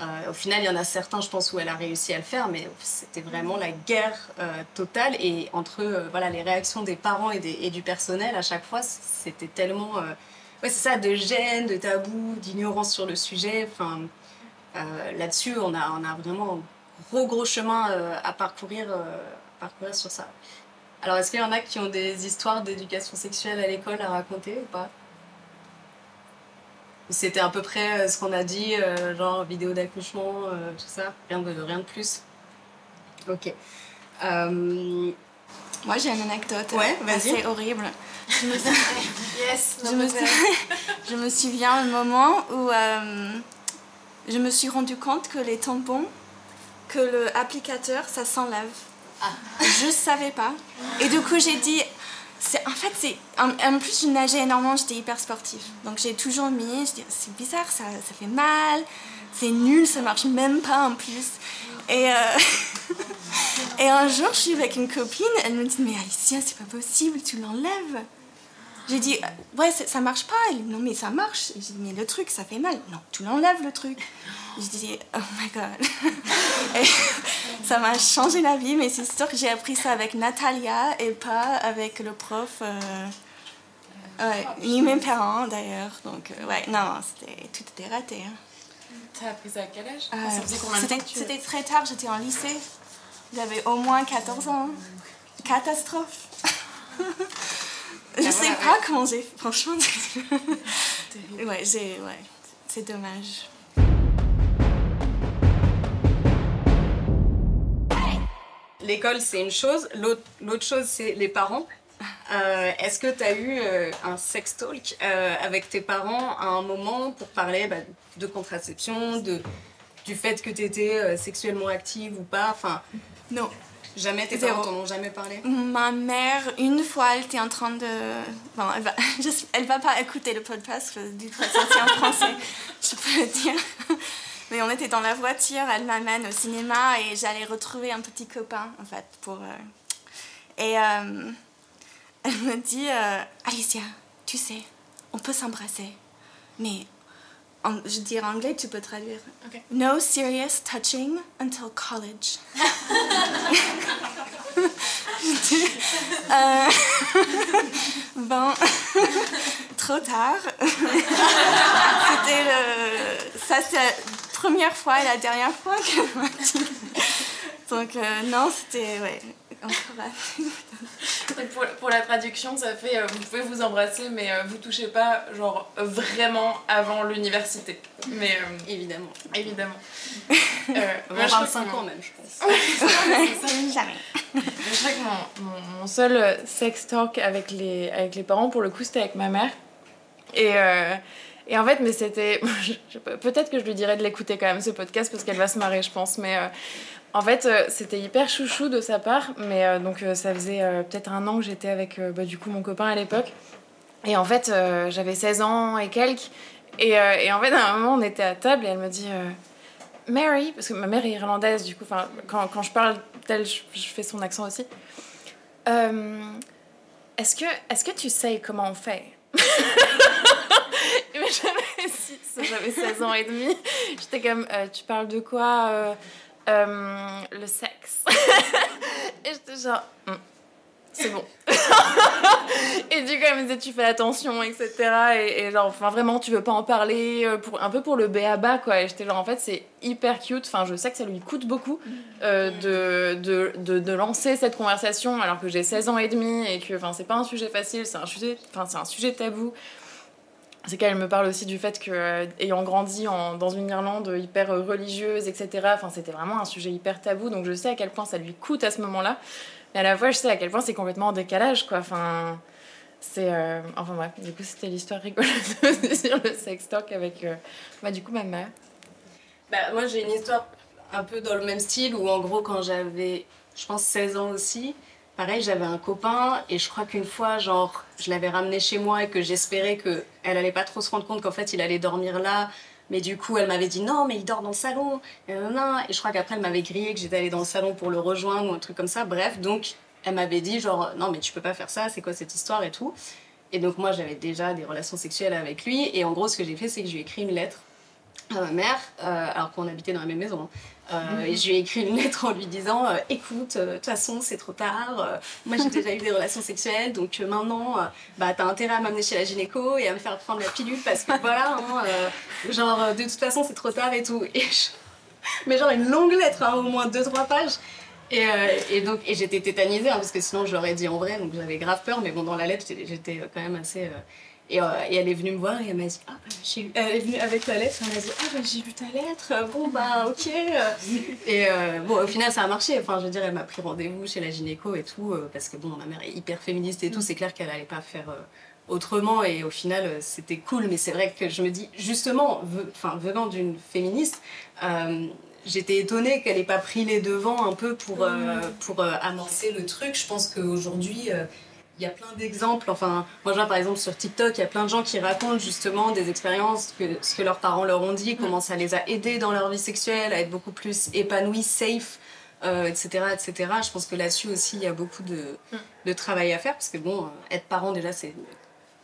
euh, au final, il y en a certains, je pense, où elle a réussi à le faire, mais c'était vraiment la guerre euh, totale. Et entre euh, voilà, les réactions des parents et, du personnel, à chaque fois, c'était tellement. ouais, c'est ça, de gêne, de tabou, d'ignorance sur le sujet. Enfin, là-dessus, on a, on a vraiment un gros, gros chemin à parcourir, parcourir sur ça. Alors, est-ce qu'il y en a qui ont des histoires d'éducation sexuelle à l'école à raconter ou pas? C'était à peu près euh, ce qu'on a dit, euh, genre vidéo d'accouchement, euh, tout ça, rien de, rien de plus. Ok. Moi j'ai une anecdote ouais, assez horrible. Je me, (laughs) yes, (laughs) je, me (laughs) je me souviens un moment où je me suis rendu compte que les tampons, que le applicateur, ça s'enlève. Ah. Je savais pas. Et du coup j'ai dit en fait c'est en, plus je nageais énormément j'étais hyper sportive. Donc j'ai toujours mis je dis c'est bizarre ça, ça fait mal c'est nul ça marche même pas en plus. Et euh, (laughs) et un jour je suis avec une copine elle me dit mais Alicia c'est pas possible tu l'enlèves J'ai dit, euh, ouais, ça marche pas. Elle non, mais ça marche. J'ai dit, mais le truc, ça fait mal. Non, tu l'enlèves le truc. J'ai dit, oh my god. (laughs) et ça m'a changé la vie, mais c'est sûr que j'ai appris ça avec Natalia et pas avec le prof. Euh, ouais, ni mes parents d'ailleurs. Donc, euh, ouais, non, c'était, tout était raté. Hein. T'as appris ça à quel âge? C'était très tard, j'étais en lycée. J'avais au moins 14 ans. Catastrophe. (laughs) Je sais pas comment j'ai. Franchement. (laughs) ouais, j'ai. Ouais, c'est dommage. L'école, c'est une chose. L'autre chose, c'est les parents. Euh, est-ce que tu as eu euh, un sex talk euh, avec tes parents à un moment pour parler bah, de contraception, de, du fait que tu étais sexuellement active ou pas? Enfin, Non. Jamais tes parents t'en ont jamais parlé? Ma mère, une fois, elle était en train de. Bon, elle va, (laughs) elle va pas écouter le podcast, du coup, c'est en français, (laughs) je peux le dire. Mais on était dans la voiture, elle m'amène au cinéma et j'allais retrouver un petit copain, en fait, pour. Euh, et euh, elle me dit euh, Alicia, tu sais, on peut s'embrasser, mais je dis en anglais, tu peux traduire. No serious touching until college. (laughs) euh, (laughs) bon, (laughs) trop tard. C'était le. Ça, c'est la première fois et la dernière fois que. Donc, euh, non, c'était. Ouais, pour, pour, la traduction, ça fait euh, vous pouvez vous embrasser, mais euh, vous touchez pas, genre vraiment avant l'université. Mais euh, évidemment. Évidemment. (laughs) Euh, 25 ans même, je pense. (laughs) Jamais. je crois que mon, mon, seul sex talk avec les, avec les parents, pour le coup, c'était avec ma mère. Et. Et en fait, mais c'était. (laughs) Peut-être que je lui dirais de l'écouter quand même, ce podcast, parce qu'elle va se marrer, je pense. Mais en fait, euh, c'était hyper chouchou de sa part, mais euh, donc euh, ça faisait peut-être un an que j'étais avec bah, du coup mon copain à l'époque. Et en fait, j'avais 16 ans et quelques. Et, en fait, à un moment, on était à table et elle me dit Mary, parce que ma mère est irlandaise, du coup, quand, quand je parle d'elle, je, fais son accent aussi. est-ce que, est que tu sais comment on fait? (laughs) J'avais 16 ans et demi. J'étais comme, tu parles de quoi euh, le sexe. (laughs) et j'étais genre, hmm, c'est bon. (laughs) et du coup, elle me disait, tu fais attention, etc. Et, genre, enfin, vraiment, tu veux pas en parler, euh, pour, un peu pour le bas quoi. Et j'étais genre, en fait, c'est hyper cute. Enfin, je sais que ça lui coûte beaucoup euh, de, de, de, de, lancer cette conversation alors que j'ai 16 ans et demi et que, enfin, c'est pas un sujet facile, c'est un sujet, enfin, c'est un sujet tabou c'est qu'elle me parle aussi du fait que, euh, ayant grandi dans une Irlande hyper religieuse, etc., enfin, c'était vraiment un sujet hyper tabou, donc je sais à quel point ça lui coûte à ce moment-là, mais à la fois, je sais à quel point c'est complètement en décalage, quoi. Enfin, c'est. Euh, enfin, bref, du coup, c'était l'histoire rigolote (laughs) sur le sex talk avec, euh, bah, du coup, ma mère. Bah, moi, j'ai une histoire un peu dans le même style, où en gros, quand j'avais, je pense, 16 ans aussi, Pareil, j'avais un copain et je crois qu'une fois, genre, je l'avais ramené chez moi et que j'espérais qu'elle allait pas trop se rendre compte qu'en fait, il allait dormir là. Mais du coup, elle m'avait dit non, mais il dort dans le salon. Et, et je crois qu'après, elle m'avait grillé que j'étais allée dans le salon pour le rejoindre ou un truc comme ça. Bref, donc, elle m'avait dit genre, non, mais tu peux pas faire ça, c'est quoi cette histoire et tout. Et donc, moi, j'avais déjà des relations sexuelles avec lui. Et en gros, ce que j'ai fait, c'est que je lui ai écrit une lettre à ma mère, euh, alors qu'on habitait dans la même maison. Hein. Euh, et je lui ai écrit une lettre en lui disant euh, Écoute, de toute façon, c'est trop tard. moi, j'ai déjà eu des relations sexuelles, donc maintenant, bah, t'as intérêt à m'amener chez la gynéco et à me faire prendre la pilule parce que voilà, hein, genre, de toute façon, c'est trop tard et tout. Et Mais genre, une longue lettre, hein, au moins 2-3 pages. Et, et, donc, et j'étais tétanisée, parce que sinon, je l'aurais dit en vrai, donc j'avais grave peur, mais bon, dans la lettre, j'étais quand même assez et, euh, et, elle est venue me voir et elle m'a dit ah, bah, j'ai Elle est venue avec la lettre, elle m'a dit Ah, bah, j'ai vu ta lettre, bon, bah, ok. et euh, bon, au final, ça a marché. Enfin, je veux dire, elle m'a pris rendez-vous chez la gynéco et tout, euh, parce que bon, ma mère est hyper féministe et tout, mm. c'est clair qu'elle allait pas faire autrement et au final, c'était cool. Mais c'est vrai que je me dis, justement, enfin, venant d'une féministe, j'étais étonnée qu'elle ait pas pris les devants un peu pour, mm. pour amorcer le truc. Je pense qu'aujourd'hui il y a plein d'exemples. Enfin, moi, je vois par exemple sur TikTok, il y a plein de gens qui racontent justement des expériences, que, ce que leurs parents leur ont dit, comment ça les a aidés dans leur vie sexuelle, à être beaucoup plus épanouis, safe, etc., euh, etc. Je pense que là-dessus aussi, il y a beaucoup de, de, travail à faire, parce que bon, être parent déjà, c'est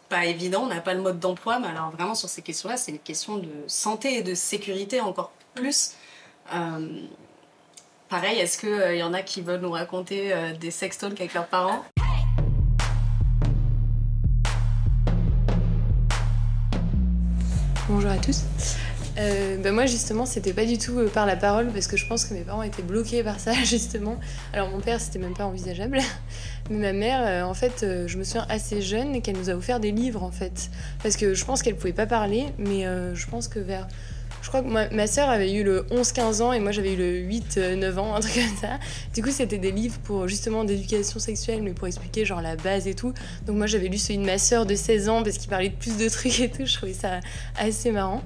pas évident, on n'a pas le mode d'emploi, mais alors vraiment sur ces questions-là, c'est une question de santé et de sécurité encore plus. Euh, pareil, est-ce qu'il il y en a qui veulent nous raconter des sextones avec leurs parents? Bonjour à tous. Euh, bah, moi justement c'était pas du tout euh, par la parole parce que je pense que mes parents étaient bloqués par ça (laughs) justement. Alors mon père c'était même pas envisageable, mais ma mère euh, en fait je me souviens assez jeune qu'elle nous a offert des livres en fait parce que je pense qu'elle pouvait pas parler mais je pense que vers je crois que ma, soeur avait eu le 11-15 ans et moi j'avais eu le 8-9 ans, (laughs) un truc comme ça. Du coup, c'était des livres pour justement d'éducation sexuelle, mais pour expliquer genre la base et tout. Donc moi j'avais lu celui de ma soeur de 16 ans parce qu'il parlait de plus de trucs et tout. Je trouvais ça assez marrant.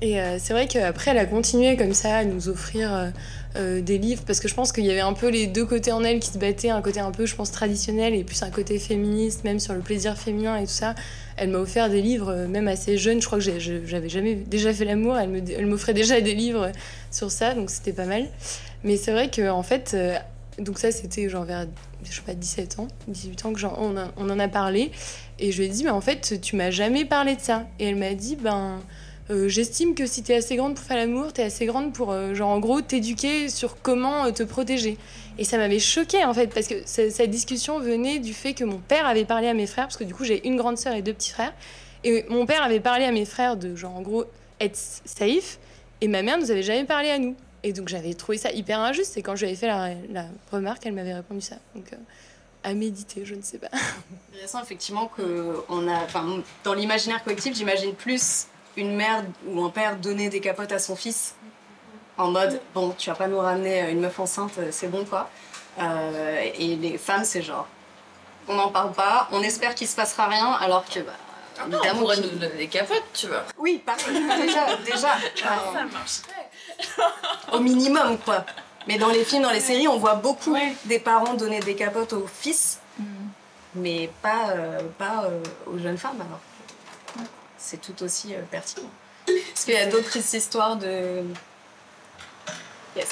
Et euh, c'est vrai qu'après, elle a continué comme ça à nous offrir euh, euh, des livres parce que je pense qu'il y avait un peu les deux côtés en elle qui se battaient, un côté un peu, je pense, traditionnel et plus un côté féministe, même sur le plaisir féminin et tout ça. Elle m'a offert des livres, même assez jeune. Je crois que j'avais jamais déjà fait l'amour. Elle m'offrait déjà des livres sur ça, donc c'était pas mal. Mais c'est vrai qu'en en fait, donc ça, c'était genre vers, je sais pas, 17 ans, 18 ans que on, on, en a parlé. Et je lui ai dit, mais en fait, tu m'as jamais parlé de ça. Et elle m'a dit, ben euh, j'estime que si t'es assez grande pour faire l'amour, t'es assez grande pour, euh, genre, en gros, t'éduquer sur comment euh, te protéger. Et ça m'avait choqué en fait, parce que cette discussion venait du fait que mon père avait parlé à mes frères, parce que du coup, j'ai une grande sœur et deux petits frères. Et mon père avait parlé à mes frères de, genre, en gros, être safe, et ma mère nous avait jamais parlé à nous. Et donc, j'avais trouvé ça hyper injuste, et quand j'avais fait la, remarque, elle m'avait répondu ça. Donc, à méditer, je ne sais pas. Intéressant, effectivement, que on a, dans l'imaginaire collectif, j'imagine plus une mère ou un père donner des capotes à son fils en mode bon tu vas pas nous ramener une meuf enceinte c'est bon quoi. Euh, et les femmes c'est genre on n'en parle pas on espère qu'il se passera rien alors que bah, ah non, on pourrait nous donner des capotes tu vois. Oui pareil déjà déjà (laughs) ça marcherait. au minimum quoi. Mais dans les films dans les séries on voit beaucoup des parents donner des capotes aux fils mm. mais pas euh, pas euh, aux jeunes femmes alors c'est tout aussi euh, pertinent. Est-ce qu'il y a d'autres histoires de. Yes.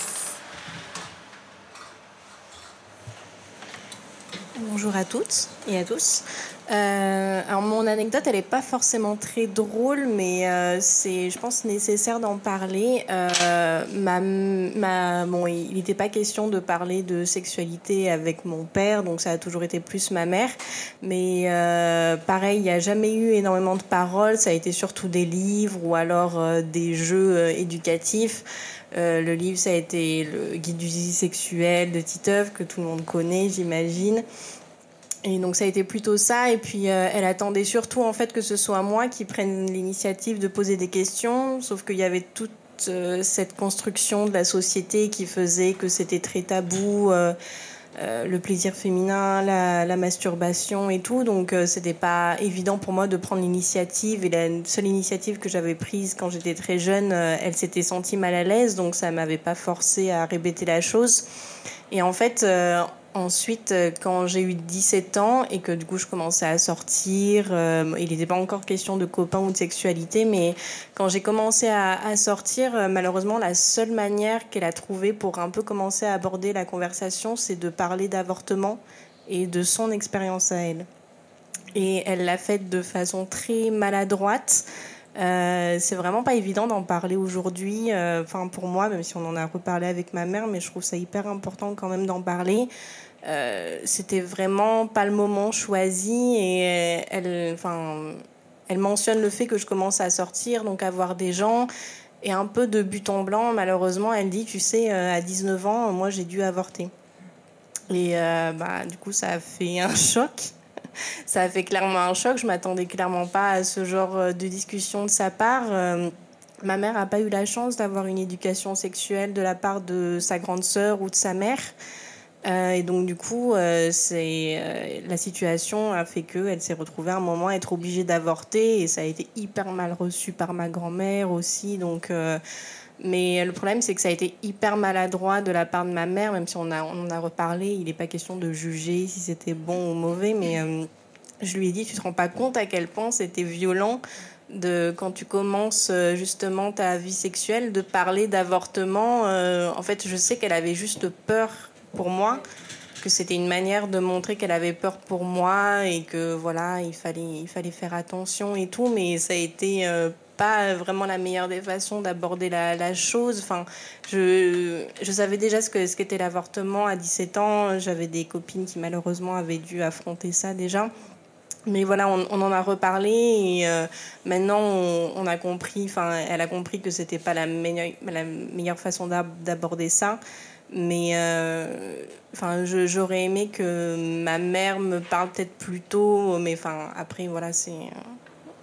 Bonjour à toutes et à tous. Euh, alors mon anecdote, elle n'est pas forcément très drôle, mais euh, c'est, je pense, nécessaire d'en parler. Euh, ma, ma, bon, il n'était pas question de parler de sexualité avec mon père, donc ça a toujours été plus ma mère. Mais euh, pareil, il n'y a jamais eu énormément de paroles. Ça a été surtout des livres ou alors euh, des jeux euh, éducatifs. le livre, ça a été le guide du sexuel de Titeuf, que tout le monde connaît, j'imagine. Et donc ça a été plutôt ça. Et puis euh, elle attendait surtout en fait que ce soit moi qui prenne l'initiative de poser des questions. Sauf qu'il y avait toute euh, cette construction de la société qui faisait que c'était très tabou. Euh, le plaisir féminin, la, masturbation et tout. Donc c'était pas évident pour moi de prendre l'initiative. Et la seule initiative que j'avais prise quand j'étais très jeune, elle s'était sentie mal à l'aise. Donc ça m'avait pas forcé à répéter la chose. Et en fait, Ensuite, euh, quand j'ai eu 17 ans et que du coup je commençais à sortir, euh, il n'était pas encore question de copains ou de sexualité, mais quand j'ai commencé à, sortir, euh, malheureusement, la seule manière qu'elle a trouvée pour un peu commencer à aborder la conversation, c'est de parler d'avortement et de son expérience à elle. Et elle l'a fait de façon très maladroite. Euh, c'est vraiment pas évident d'en parler aujourd'hui. Enfin, pour moi, même si on en a reparlé avec ma mère, mais je trouve ça hyper important quand même d'en parler. Euh, c'était vraiment pas le moment choisi et elle, enfin, elle mentionne le fait que je commence à sortir, donc à voir des gens. Et un peu de but en blanc, malheureusement, elle dit, tu sais, euh, à 19 ans, moi j'ai dû avorter. Et euh, bah, du coup, ça a fait un (laughs) choc. ça a fait clairement un choc. Je m'attendais clairement pas à ce genre de discussion de sa part. ma mère n'a pas eu la chance d'avoir une éducation sexuelle de la part de sa grande sœur ou de sa mère. Euh, et donc du coup, euh, c'est euh, la situation a fait que elle s'est retrouvée à un moment à être obligée d'avorter et ça a été hyper mal reçu par ma grand-mère aussi. Donc, mais le problème c'est que ça a été hyper maladroit de la part de ma mère, même si on a on en a reparlé. Il n'est pas question de juger si c'était bon ou mauvais, mais je lui ai dit, tu te rends pas compte à quel point c'était violent de quand tu commences justement ta vie sexuelle de parler d'avortement. en fait, je sais qu'elle avait juste peur pour moi que c'était une manière de montrer qu'elle avait peur pour moi et que voilà, il fallait, il fallait faire attention et tout, mais ça a été euh, pas vraiment la meilleure des façons d'aborder la, chose. Enfin, je, je savais déjà ce que ce qu'était l'avortement à 17 ans. J'avais des copines qui malheureusement avaient dû affronter ça déjà. Mais voilà, on, en a reparlé et euh, maintenant on, a compris, enfin, elle a compris que c'était pas la meilleure façon d'aborder ça. Mais euh, enfin, j'aurais aimé que ma mère me parle peut-être plus tôt, mais enfin, après, voilà, c'est. Euh,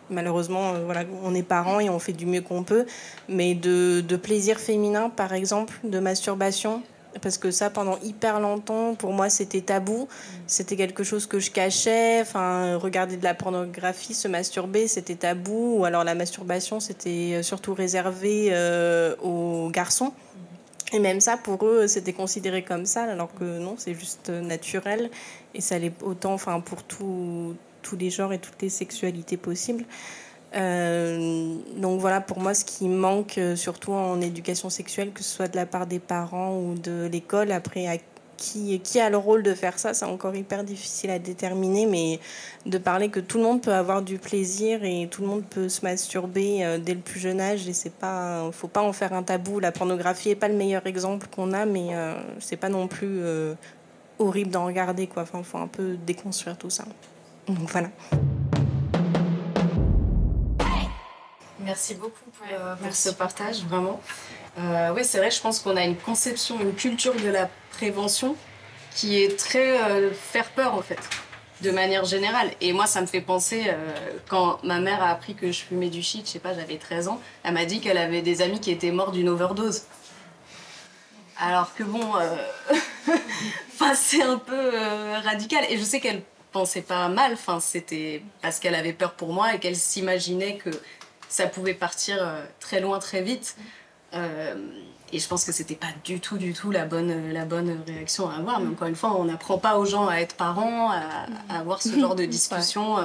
malheureusement, euh, voilà, on est parents et on fait du mieux qu'on peut. Mais de, de plaisir féminin, par exemple, de masturbation, parce que ça pendant hyper longtemps pour moi c'était tabou c'était quelque chose que je cachais enfin regarder de la pornographie se masturber c'était tabou ou alors la masturbation c'était surtout réservé aux garçons et même ça pour eux c'était considéré comme ça alors que non c'est juste naturel. Et ça l'est autant enfin pour tout, tous les genres et toutes les sexualités possibles. Euh, donc voilà, pour moi, ce qui manque, euh, surtout en éducation sexuelle, que ce soit de la part des parents ou de l'école, après, à qui, qui a le rôle de faire ça, c'est encore hyper difficile à déterminer, mais de parler que tout le monde peut avoir du plaisir et tout le monde peut se masturber euh, dès le plus jeune âge, et c'est pas, faut pas en faire un tabou. La pornographie est pas le meilleur exemple qu'on a, mais euh, c'est pas non plus euh, horrible d'en regarder, quoi. Enfin, faut un peu déconstruire tout ça. Donc voilà. Merci beaucoup pour, euh, pour ce partage, vraiment. Euh, oui, c'est vrai, je pense qu'on a une conception, une culture de la prévention qui est très euh, faire peur, en fait, de manière générale. Et moi, ça me fait penser, euh, quand ma mère a appris que je fumais du shit, je sais pas, j'avais 13 ans, elle m'a dit qu'elle avait des amis qui étaient morts d'une overdose. Alors que bon, (laughs) enfin, c'est un peu radical. Et je sais qu'elle pensait pas mal, enfin, c'était parce qu'elle avait peur pour moi et qu'elle s'imaginait que ça pouvait partir euh, très loin très vite. Euh, et je pense que c'était pas du tout, du tout la bonne, la bonne réaction à avoir. Mais encore une fois, on n'apprend pas aux gens à être parents, à, à avoir ce genre de (laughs) discussion. ouais.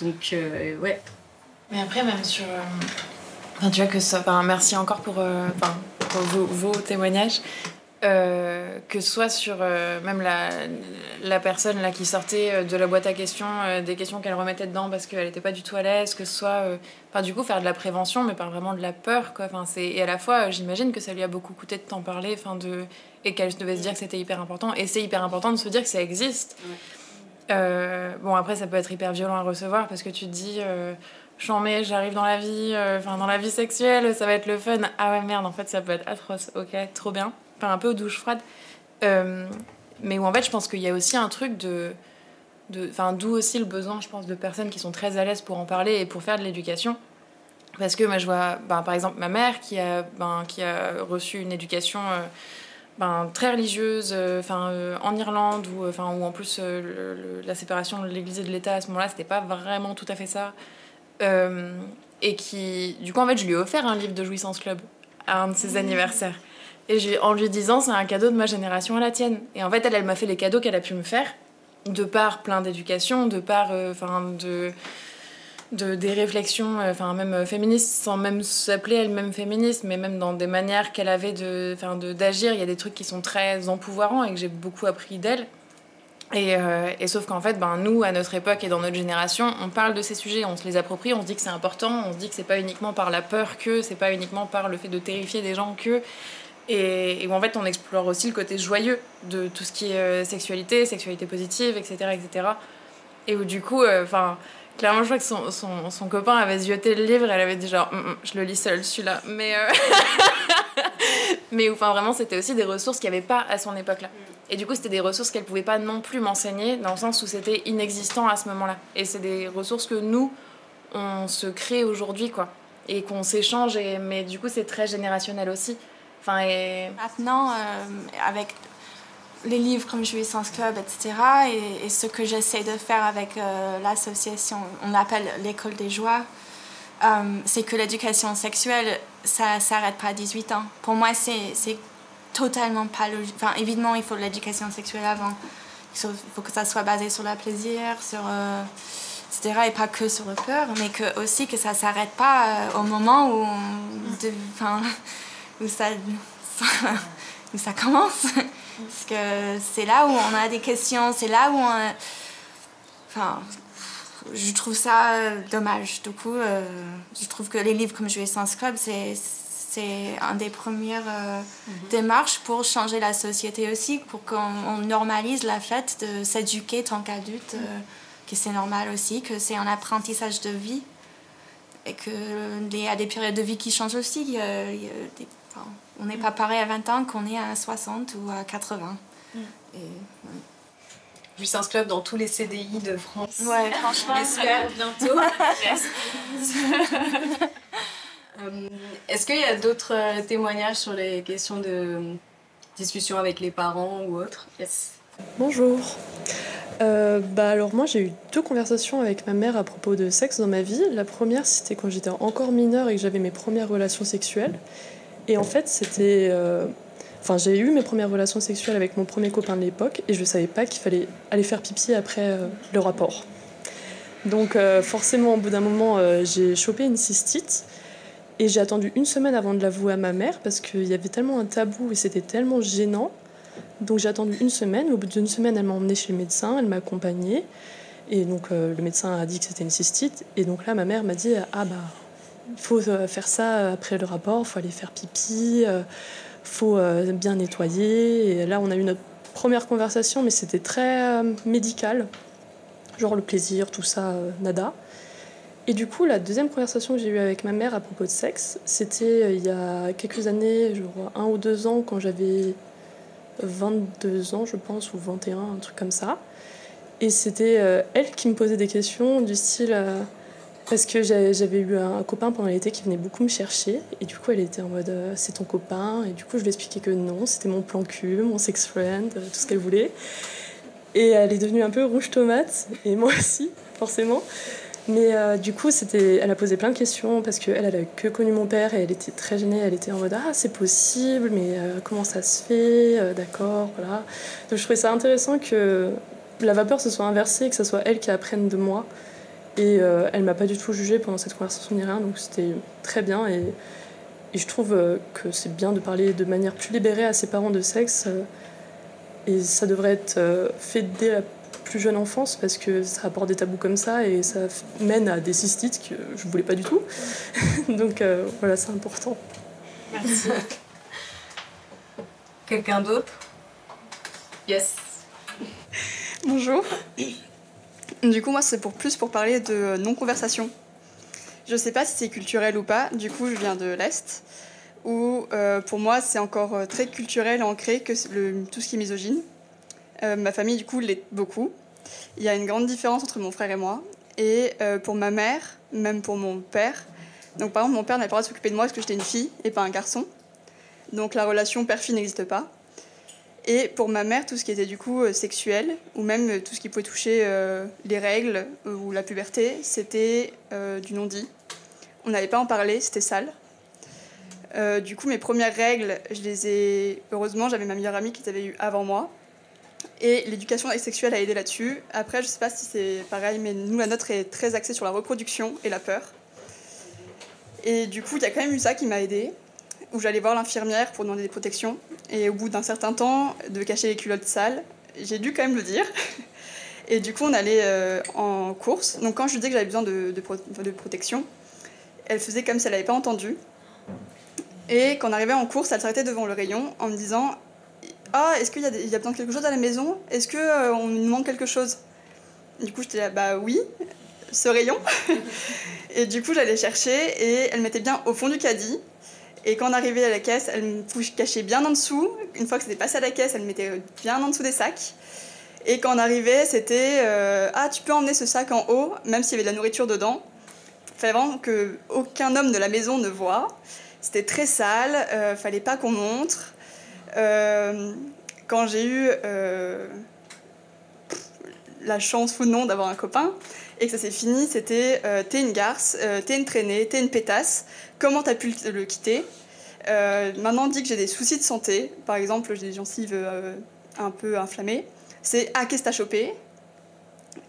donc, euh, ouais. Mais après, même sur. Enfin, tu vois que ça. Enfin, merci encore pour, enfin, pour vos, vos témoignages. Euh, que ce soit sur euh, même la, la personne là qui sortait de la boîte à questions, euh, des questions qu'elle remettait dedans parce qu'elle n'était pas du tout à l'aise, que ce soit, enfin du coup faire de la prévention, mais pas vraiment de la peur quoi. Enfin et à la fois j'imagine que ça lui a beaucoup coûté de t'en parler, enfin de et qu'elle devait se dire que c'était hyper important et c'est hyper important de se dire que ça existe. Bon après ça peut être hyper violent à recevoir parce que tu te dis j'en mets, j'arrive dans la vie, enfin dans la vie sexuelle, ça va être le fun. Ah ouais merde en fait ça peut être atroce. Ok trop bien enfin un peu aux douches froides. Euh, mais où en fait, je pense qu'il y a aussi un truc de. Enfin, d'où aussi le besoin, je pense, de personnes qui sont très à l'aise pour en parler et pour faire de l'éducation. Parce que moi, je vois, ben, par exemple, ma mère qui a, ben, qui a reçu une éducation euh, ben, très religieuse enfin euh, en Irlande, où, en plus le, le, la séparation de l'Église et de l'État à ce moment-là, c'était pas vraiment tout à fait ça. et qui, du coup, en fait, je lui ai offert un livre de Jouissance Club à un de ses mmh. anniversaires. Et en lui disant, c'est un cadeau de ma génération à la tienne. Et en fait, elle, elle m'a fait les cadeaux qu'elle a pu me faire, de par plein d'éducation, de par, enfin, euh, de, de, des réflexions, enfin, même féministes, sans même s'appeler elle-même féministe, mais même dans des manières qu'elle avait de, d'agir. Il y a des trucs qui sont très empouvoirants et que j'ai beaucoup appris d'elle. Et, euh, et, sauf qu'en fait, ben, nous, à notre époque et dans notre génération, on parle de ces sujets, on se les approprie, on se dit que c'est important, on se dit que c'est pas uniquement par la peur que, c'est pas uniquement par le fait de terrifier des gens que, et, et, où en fait on explore aussi le côté joyeux de tout ce qui est euh, sexualité, sexualité positive, etc. etc. Et où du coup, enfin, euh, clairement je crois que son, son, son, copain avait zioté le livre, elle avait dit genre, mm, mm, je le lis seul celui-là. Mais, euh... (laughs) mais enfin vraiment c'était aussi des ressources qu'il n'y avait pas à son époque-là. Et du coup c'était des ressources qu'elle pouvait pas non plus m'enseigner, dans le sens où c'était inexistant à ce moment-là. Et c'est des ressources que nous, on se crée aujourd'hui, quoi. Et qu'on s'échange, et... mais du coup c'est très générationnel aussi. Enfin, et... Maintenant, euh, avec les livres comme Jouissance Club, etc., et, et ce que j'essaie de faire avec euh, l'association, on l'appelle l'école des joies, euh, c'est que l'éducation sexuelle, ça ne s'arrête pas à 18 ans. Pour moi, c'est totalement pas logique. Enfin, évidemment, il faut l'éducation sexuelle avant. Il faut que ça soit basé sur le plaisir, sur, euh, etc., et pas que sur le peur, mais que, aussi que ça ne s'arrête pas euh, au moment où on... De, où ça, ça, où ça commence. Parce que c'est là où on a des questions, c'est là où on. Enfin, je trouve ça euh, dommage. Du coup, euh, je trouve que les livres comme Jouer sans Scrub, c'est c'est une des premières euh, mhm. démarches pour changer la société aussi, pour qu'on normalise la fait de s'éduquer tant qu'adulte, que c'est normal aussi, que c'est un apprentissage de vie et qu'il y a des périodes de vie qui changent aussi. On n'est pas pareil à 20 ans qu'on est à 60 ou à 80. Mm. Et, Puissance Club dans tous les CDI de France. Ouais, (laughs) franchement. J'espère bientôt. (laughs) Euh, est-ce qu'il y a d'autres euh, témoignages sur les questions de discussion avec les parents ou autres? Yes. Bonjour. Euh, bah alors moi j'ai eu deux conversations avec ma mère à propos de sexe dans ma vie. La première c'était quand j'étais encore mineure et que j'avais mes premières relations sexuelles. Et en fait c'était Enfin, j'ai eu mes premières relations sexuelles avec mon premier copain de l'époque et je savais pas qu'il fallait aller faire pipi après euh, le rapport. Donc, euh, forcément, au bout d'un moment, euh, j'ai chopé une cystite et j'ai attendu une semaine avant de l'avouer à ma mère parce qu'il y avait tellement un tabou et c'était tellement gênant. Donc, j'ai attendu une semaine. Au bout d'une semaine, elle m'a emmenée chez le médecin, elle m'a accompagnée. Et donc, le médecin a dit que c'était une cystite. Et donc là, ma mère m'a dit Ah, bah, il faut faire ça après le rapport, il faut aller faire pipi faut euh, bien nettoyer. Et là, on a eu notre première conversation, mais c'était très euh, médical. Genre le plaisir, tout ça, euh, nada. Et du coup, la deuxième conversation que j'ai eue avec ma mère à propos de sexe, c'était il y a quelques années, genre un ou deux ans, quand j'avais 22 ans, je pense, ou 21, un truc comme ça. Et c'était elle qui me posait des questions du style parce que j'avais eu un copain pendant l'été qui venait beaucoup me chercher. Et du coup, elle était en mode euh, c'est ton copain. Et du coup, je lui ai expliqué que non, c'était mon plan cul, mon sex friend, euh, tout ce qu'elle voulait. Et elle est devenue un peu rouge tomate. Et moi aussi, forcément. Mais euh, du coup, c'était, elle a posé plein de questions parce qu'elle, elle a que connu mon père et elle était très gênée. Elle était en mode Ah, c'est possible, mais comment ça se fait D'accord, voilà. Donc je trouvais ça intéressant que la vapeur se soit inversée que ce soit elle qui apprenne de moi. Et euh, elle m'a pas du tout jugée pendant cette conversation ni rien, donc c'était très bien. Et, je trouve euh, que c'est bien de parler de manière plus libérée à ses parents de sexe. Euh, et ça devrait être fait dès la plus jeune enfance parce que ça apporte des tabous comme ça et ça mène à des cystites que je voulais pas du tout. (laughs) donc voilà, c'est important. Merci. Quelqu'un d'autre? Yes. Bonjour. Du coup, moi, c'est pour plus pour parler de non-conversation. Je sais pas si c'est culturel ou pas, du coup, je viens de l'Est, où euh, pour moi, c'est encore euh, très culturel, ancré que tout ce qui est misogyne. Euh, ma famille, du coup, l'est beaucoup. Il y a une grande différence entre mon frère et moi. Et pour ma mère, même pour mon père, donc par exemple, mon père n'avait pas le droit de s'occuper de moi parce que j'étais une fille et pas un garçon. Donc la relation père-fille n'existe pas. Et pour ma mère, tout ce qui était du coup euh, sexuel, ou même euh, tout ce qui pouvait toucher euh, les règles ou la puberté, c'était du non-dit. On n'avait pas en parler, c'était sale. du coup, mes premières règles, je les ai. Heureusement, j'avais ma meilleure amie qui les avait eues avant moi. Et l'éducation sexuelle a aidé là-dessus. Après, je sais pas si c'est pareil, mais nous, la nôtre est très axée sur la reproduction et la peur. Et du coup, il y a quand même eu ça qui m'a aidée où j'allais voir l'infirmière pour demander des protections. Et au bout d'un certain temps, de cacher les culottes sales, j'ai dû quand même le dire. Et du coup, on allait euh, en course. Donc quand je lui disais que j'avais besoin de, protection, elle faisait comme si elle n'avait pas entendu. Et quand on arrivait en course, elle s'arrêtait devant le rayon en me disant Ah, est-ce qu'il y, a besoin de quelque chose à la maison? Est-ce qu'on euh, nous manque quelque chose? Du coup, j'étais là Bah oui, ce rayon. (laughs) et du coup, j'allais chercher et elle mettait bien au fond du caddie. Et quand on arrivait à la caisse, elle me cachait bien en dessous. Une fois que c'était passé à la caisse, elle me mettait bien en dessous des sacs. Et quand on arrivait, c'était euh, Ah, tu peux emmener ce sac en haut, même s'il y avait de la nourriture dedans. Fallait vraiment qu'aucun homme de la maison ne voit. C'était très sale, euh, fallait pas qu'on montre. Euh, quand j'ai eu euh, la chance ou non d'avoir un copain, et que ça s'est fini, c'était euh, t'es une garce, euh, t'es une traînée, t'es une pétasse, comment t'as pu le, quitter? Euh, Maintenant, dit que j'ai des soucis de santé, par exemple, j'ai des gencives un peu inflammées, c'est ah, qu'est-ce que t'as chopé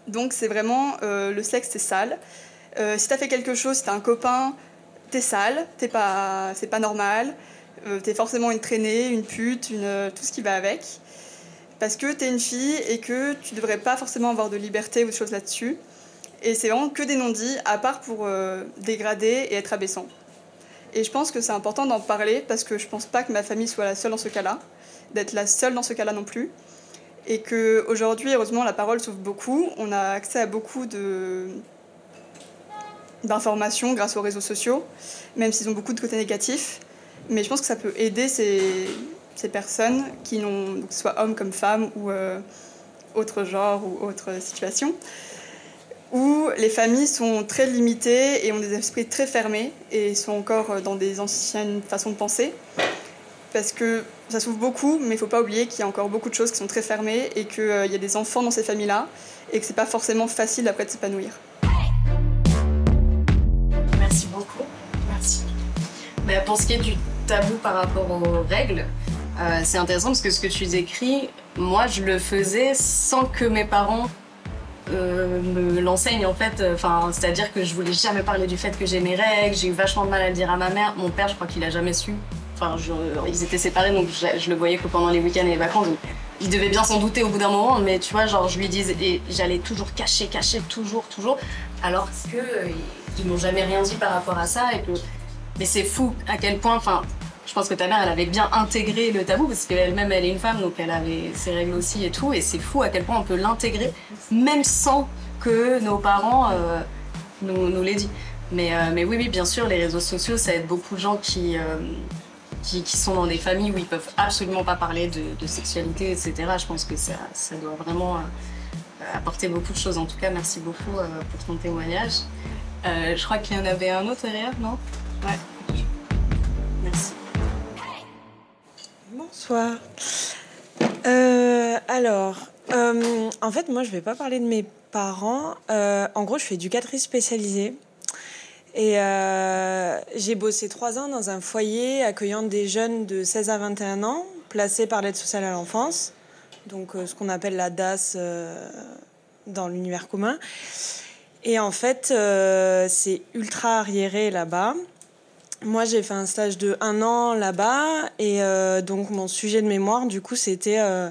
Donc, c'est vraiment le sexe, c'est sale. si t'as fait quelque chose, si t'as un copain, t'es sale, t'es pas, c'est pas normal. euh, t'es forcément une traînée, une pute, euh, tout ce qui va avec. Parce que t'es une fille et que tu devrais pas forcément avoir de liberté ou de choses là-dessus. Et c'est vraiment que des non-dits, à part pour euh, dégrader et être abaissant. Et je pense que c'est important d'en parler parce que je pense pas que ma famille soit la seule dans ce cas-là, d'être la seule dans ce cas-là non plus. Et que aujourd'hui, heureusement, la parole s'ouvre beaucoup. On a accès à beaucoup de d'informations grâce aux réseaux sociaux, même s'ils ont beaucoup de côtés négatifs. Mais je pense que ça peut aider ces, ces personnes qui n'ont, soit hommes comme femmes ou euh, autre genre ou autre situation, où les familles sont très limitées et ont des esprits très fermés et sont encore dans des anciennes façons de penser. Parce que ça s'ouvre beaucoup, mais il ne faut pas oublier qu'il y a encore beaucoup de choses qui sont très fermées et qu'il euh, y a des enfants dans ces familles-là et que c'est pas forcément facile après de s'épanouir. Merci beaucoup. Merci. Mais pour ce qui est du tabou par rapport aux règles, euh, c'est intéressant parce que ce que tu décris, moi je le faisais sans que mes parents euh, me l'enseignent en fait. Enfin, c'est-à-dire que je voulais jamais parler du fait que j'ai mes règles. J'ai eu vachement de mal à le dire à ma mère. Mon père, je crois qu'il a jamais su. Enfin, je- ils étaient séparés donc je, le voyais que pendant les week-ends et les vacances. il devait bien s'en douter au bout d'un moment, mais tu vois, genre je lui disais et j'allais toujours cacher, cacher, toujours, toujours, alors que euh, ils m'ont jamais rien dit par rapport à ça et que. Mais c'est fou à quel point, enfin, je pense que ta mère, elle avait bien intégré le tabou parce qu'elle-même, elle est une femme, donc elle avait ses règles aussi et tout. Et c'est fou à quel point on peut l'intégrer, même sans que nos parents euh, nous, nous l'aient dit. Mais, euh, mais oui, oui, bien sûr, les réseaux sociaux, ça aide beaucoup de gens qui, euh, qui, sont dans des familles où ils peuvent absolument pas parler de, sexualité, etc. Je pense que ça, ça doit vraiment apporter beaucoup de choses. En tout cas, merci beaucoup pour ton témoignage. Je crois qu'il y en avait un autre derrière, non? Ouais. Bonsoir. Euh, alors, euh, en fait, moi, je vais pas parler de mes parents. Euh, en gros, je suis éducatrice spécialisée. Et j'ai bossé trois ans dans un foyer accueillant des jeunes de 16 à 21 ans, placés par l'aide sociale à l'enfance, donc ce qu'on appelle la DAS dans l'univers commun. Et en fait, c'est ultra arriéré là-bas. Moi, j'ai fait un stage de un an là-bas et euh, donc mon sujet de mémoire, du coup, c'était euh,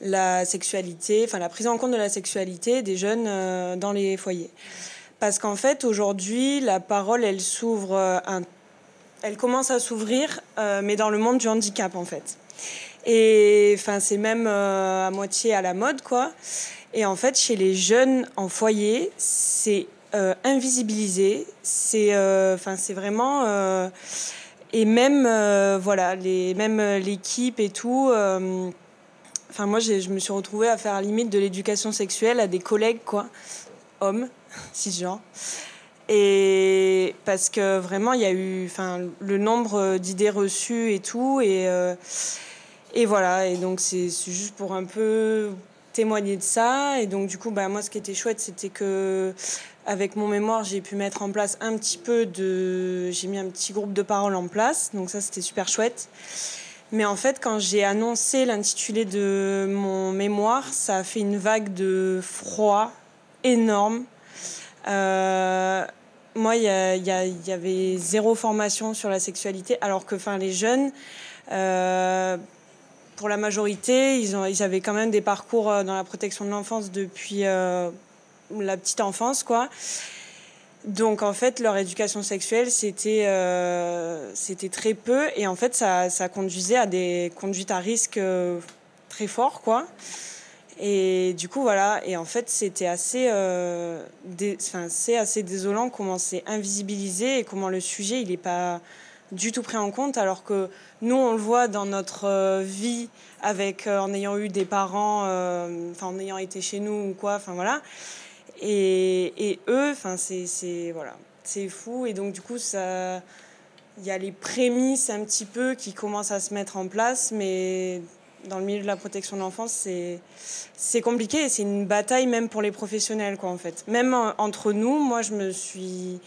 la sexualité, enfin la prise en compte de la sexualité des jeunes euh, dans les foyers. Parce qu'en fait, aujourd'hui, la parole, elle s'ouvre, elle commence à s'ouvrir, mais dans le monde du handicap, en fait. Et enfin, c'est même à moitié à la mode, quoi. Et en fait, chez les jeunes en foyer, c'est euh, invisibilisé. C'est, euh, enfin, c'est vraiment. euh, et même, euh, voilà, les, même l'équipe et tout. Enfin, moi, je me suis retrouvée à faire à limite de l'éducation sexuelle à des collègues, quoi, hommes, (laughs) cisgenres. Et parce que vraiment, il y a eu, enfin, le nombre d'idées reçues et tout, et et voilà. Et donc, c'est juste pour un peu témoigner de ça. Et donc, du coup, bah, moi, ce qui était chouette, c'était que avec mon mémoire, j'ai pu mettre en place un petit peu de, j'ai mis un petit groupe de parole en place. Donc ça, c'était super chouette. Mais en fait, quand j'ai annoncé l'intitulé de mon mémoire, ça a fait une vague de froid énorme. Euh, moi, il y, y y avait zéro formation sur la sexualité, alors que enfin, les jeunes, euh, pour la majorité, ils, avaient quand même des parcours euh, dans la protection de l'enfance depuis euh, la petite enfance, quoi. Donc en fait, leur éducation sexuelle, c'était euh, très peu et en fait, ça, conduisait à des conduites à risque très forts, quoi. Et du coup, voilà. Et en fait, c'était assez, enfin, c'est assez désolant comment c'est invisibilisé et comment le sujet, il n'est pas du tout pris en compte, alors que nous, on le voit dans notre euh, vie avec, euh, en ayant eu des parents, euh, enfin, en ayant été chez nous ou quoi, enfin voilà. Et, et eux, c'est, voilà, fou. Et donc, du coup, il y a les prémices un petit peu qui commencent à se mettre en place, mais dans le milieu de la protection de l'enfance, c'est, compliqué c'est une bataille même pour les professionnels, quoi, en fait. Même en- entre nous, moi, je me suis.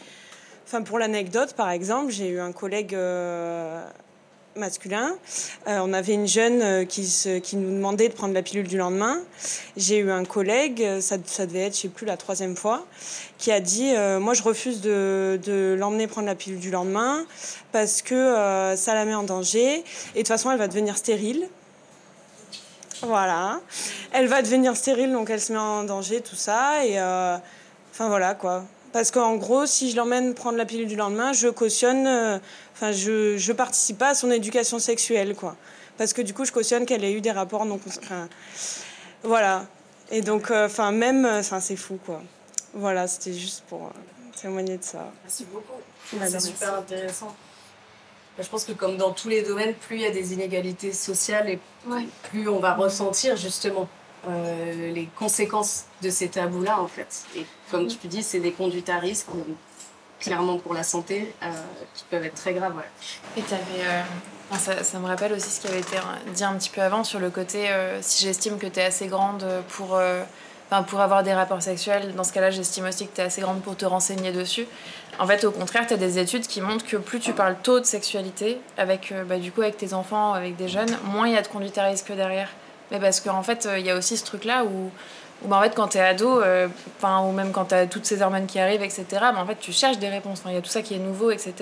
Enfin, pour l'anecdote, par exemple, j'ai eu un collègue masculin. Euh, on avait une jeune euh, qui, nous demandait de prendre la pilule du lendemain. J'ai eu un collègue, euh, ça, devait être, je sais plus, la troisième fois, qui a dit Moi, je refuse de, de l'emmener prendre la pilule du lendemain parce que ça la met en danger. Et de toute façon, elle va devenir stérile. Voilà. Elle va devenir stérile, donc elle se met en danger, tout ça. Et enfin, voilà, quoi. Parce qu'en gros, si je l'emmène prendre la pilule du lendemain, je cautionne, euh, enfin, je, je participe pas à son éducation sexuelle, quoi. Parce que du coup, je cautionne qu'elle ait eu des rapports non. Enfin, voilà. Et donc, euh, enfin, même, euh, enfin, c'est fou, quoi. Voilà, c'était juste pour témoigner de ça. Merci beaucoup. c'est super intéressant. Bah, je pense que comme dans tous les domaines, plus il y a des inégalités sociales et plus on va ressentir justement euh, les conséquences de ces tabous-là, en fait. Et comme tu dis, c'est des conduites à risque, clairement pour la santé, euh, qui peuvent être très graves. Et avais, euh, ça, me rappelle aussi ce qui avait été dit un petit peu avant sur le côté, si j'estime que tu es assez grande pour... Pour avoir des rapports sexuels, dans ce cas-là, j'estime aussi que tu es assez grande pour te renseigner dessus. En fait, au contraire, tu as des études qui montrent que plus tu parles tôt de sexualité, avec, bah, du coup, avec tes enfants, avec des jeunes, moins il y a de conduite à risque derrière. Mais parce qu'en fait, euh, il y a aussi ce truc-là où, où bah, en fait, quand t'es ado, euh, enfin ou même quand t'as toutes ces hormones qui arrivent, etc., bah, en fait, tu cherches des réponses. Il y a tout ça qui est nouveau, etc.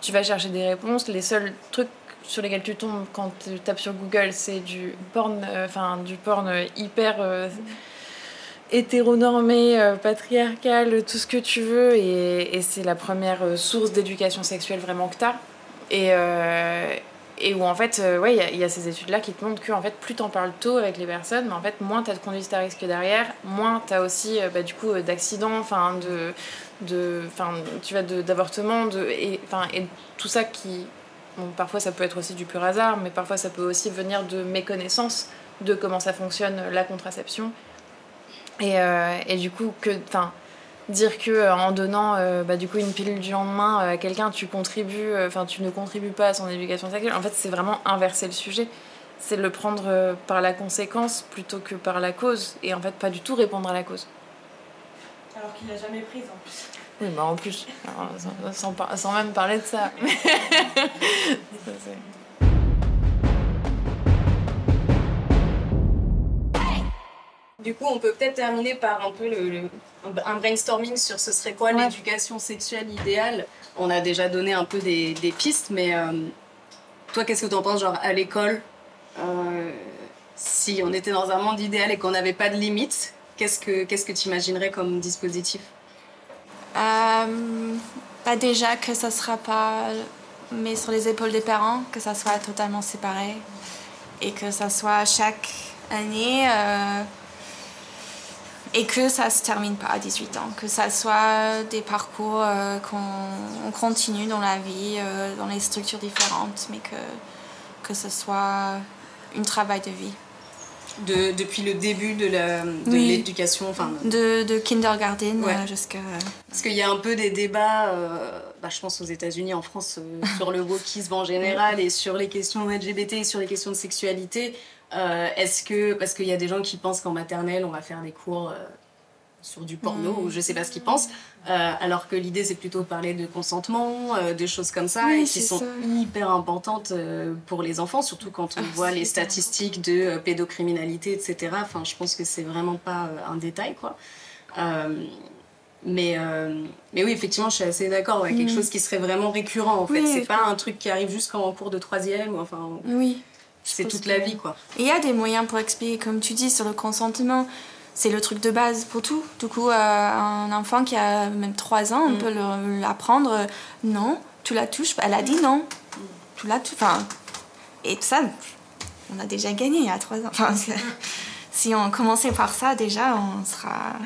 Tu vas chercher des réponses. Les seuls trucs sur lesquels tu tombes quand tu tapes sur Google, c'est du porn, euh, enfin du porn hyper hétéronormé, patriarcal, tout ce que tu veux, et, c'est la première source d'éducation sexuelle vraiment que tu as. Et, et où en fait, euh, ouais, il y, a ces études-là qui te montrent que en fait, plus t'en parles tôt avec les personnes, mais en fait, moins t'as de conduite à risque derrière, moins t'as aussi euh, bah, du coup euh, d'accidents, enfin de, de, enfin tu vas d'avortement, de, et et tout ça qui, bon, parfois ça peut être aussi du pur hasard, mais parfois ça peut aussi venir de méconnaissance de comment ça fonctionne la contraception. Et, et du coup que, enfin dire que euh, en donnant euh, bah, du coup une pilule du lendemain euh, à quelqu'un tu contribues enfin tu ne contribues pas à son éducation sexuelle. En fait c'est vraiment inverser le sujet. C'est le prendre par la conséquence plutôt que par la cause et en fait pas du tout répondre à la cause. Alors qu'il n'a jamais prise en plus. Oui bah en plus sans, sans, même parler de ça. (laughs) Du coup, on peut peut-être terminer par un peu le, un brainstorming sur ce serait quoi l'éducation sexuelle idéale. On a déjà donné un peu des, des pistes, mais euh, toi, qu'est-ce que tu en penses, genre à l'école euh, Si on était dans un monde idéal et qu'on n'avait pas de limites, qu'est-ce que qu'est-ce que tu imaginerais comme dispositif? Euh, bah Déjà que ça ne sera pas mis sur les épaules des parents, que ça soit totalement séparé et que ça soit chaque année et que ça se termine pas à 18 ans, que ça soit des parcours euh, qu'on continue dans la vie, euh, dans les structures différentes, mais que, que ce soit un travail de vie. De, depuis le début de l'éducation enfin de, de kindergarten euh, jusqu'à parce qu'il y a un peu des débats bah, je pense aux États-Unis en France sur le wokisme en général et sur les questions LGBT et sur les questions de sexualité euh, est-ce que, parce qu'il y a des gens qui pensent qu'en maternelle, on va faire des cours euh, sur du porno, ou je sais pas ce qu'ils pensent, euh, alors que l'idée c'est plutôt de parler de consentement, de choses comme ça, et qui sont hyper importantes pour les enfants, surtout quand on ah, voit les statistiques de pédocriminalité, etc. Enfin, je pense que c'est vraiment pas un détail, quoi. Mais, mais oui, effectivement, je suis assez d'accord. Ouais, Quelque mm. chose qui serait vraiment récurrent, en fait. c'est pas un truc qui arrive juste en cours de troisième. Ou, enfin, oui c'est toute la vie, quoi. Il y a des moyens pour expliquer, comme tu dis, sur le consentement. C'est le truc de base pour tout. Du coup, euh, un enfant qui a même 3 ans, on mm. peut l'apprendre. Euh, non, tu la touches. Elle a dit non. Tu la touches. Enfin, et ça, on a déjà gagné à 3 ans. Enfin, (laughs) si on commençait par ça, déjà, on sera.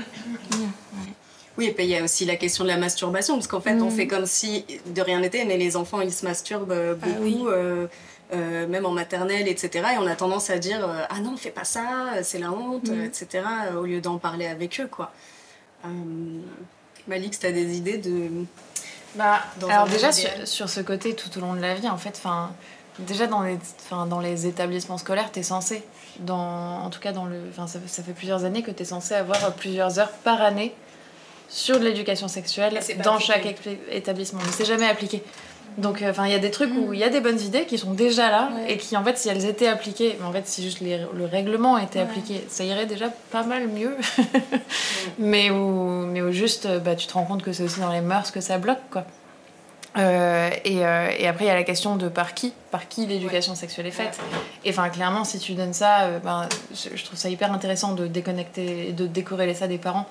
Oui, et puis il y a aussi la question de la masturbation, parce qu'en fait, on mm. fait comme si de rien n'était, mais les enfants, ils se masturbent euh, ah beaucoup. Euh, même en maternelle, etc. Et on a tendance à dire euh, ah non, fais pas ça, c'est la honte, mm. etc. Au lieu d'en parler avec eux, quoi. Euh, Malix, tu as des idées de. Bah, alors déjà sur, ce côté tout au long de la vie, en fait, enfin, déjà dans les, dans les établissements scolaires, tu es censé, dans, en tout cas dans le, ça, ça fait plusieurs années que tu es censé avoir plusieurs heures par année sur de l'éducation sexuelle dans chaque établissement. Mais c'est jamais appliqué. Donc, euh, enfin, il y a des trucs où il y a des bonnes idées qui sont déjà là et qui, en fait, si elles étaient appliquées, en fait, si juste le règlement était appliqué, ça irait déjà pas mal mieux. (laughs) mais où, mais où juste, bah, tu te rends compte que c'est aussi dans les mœurs que ça bloque, quoi. Euh, et, euh, et, après, il y a la question de par qui, par qui l'éducation sexuelle est faite. Et enfin, clairement, si tu donnes ça, ben, je, trouve ça hyper intéressant de déconnecter, de décorréler ça des parents.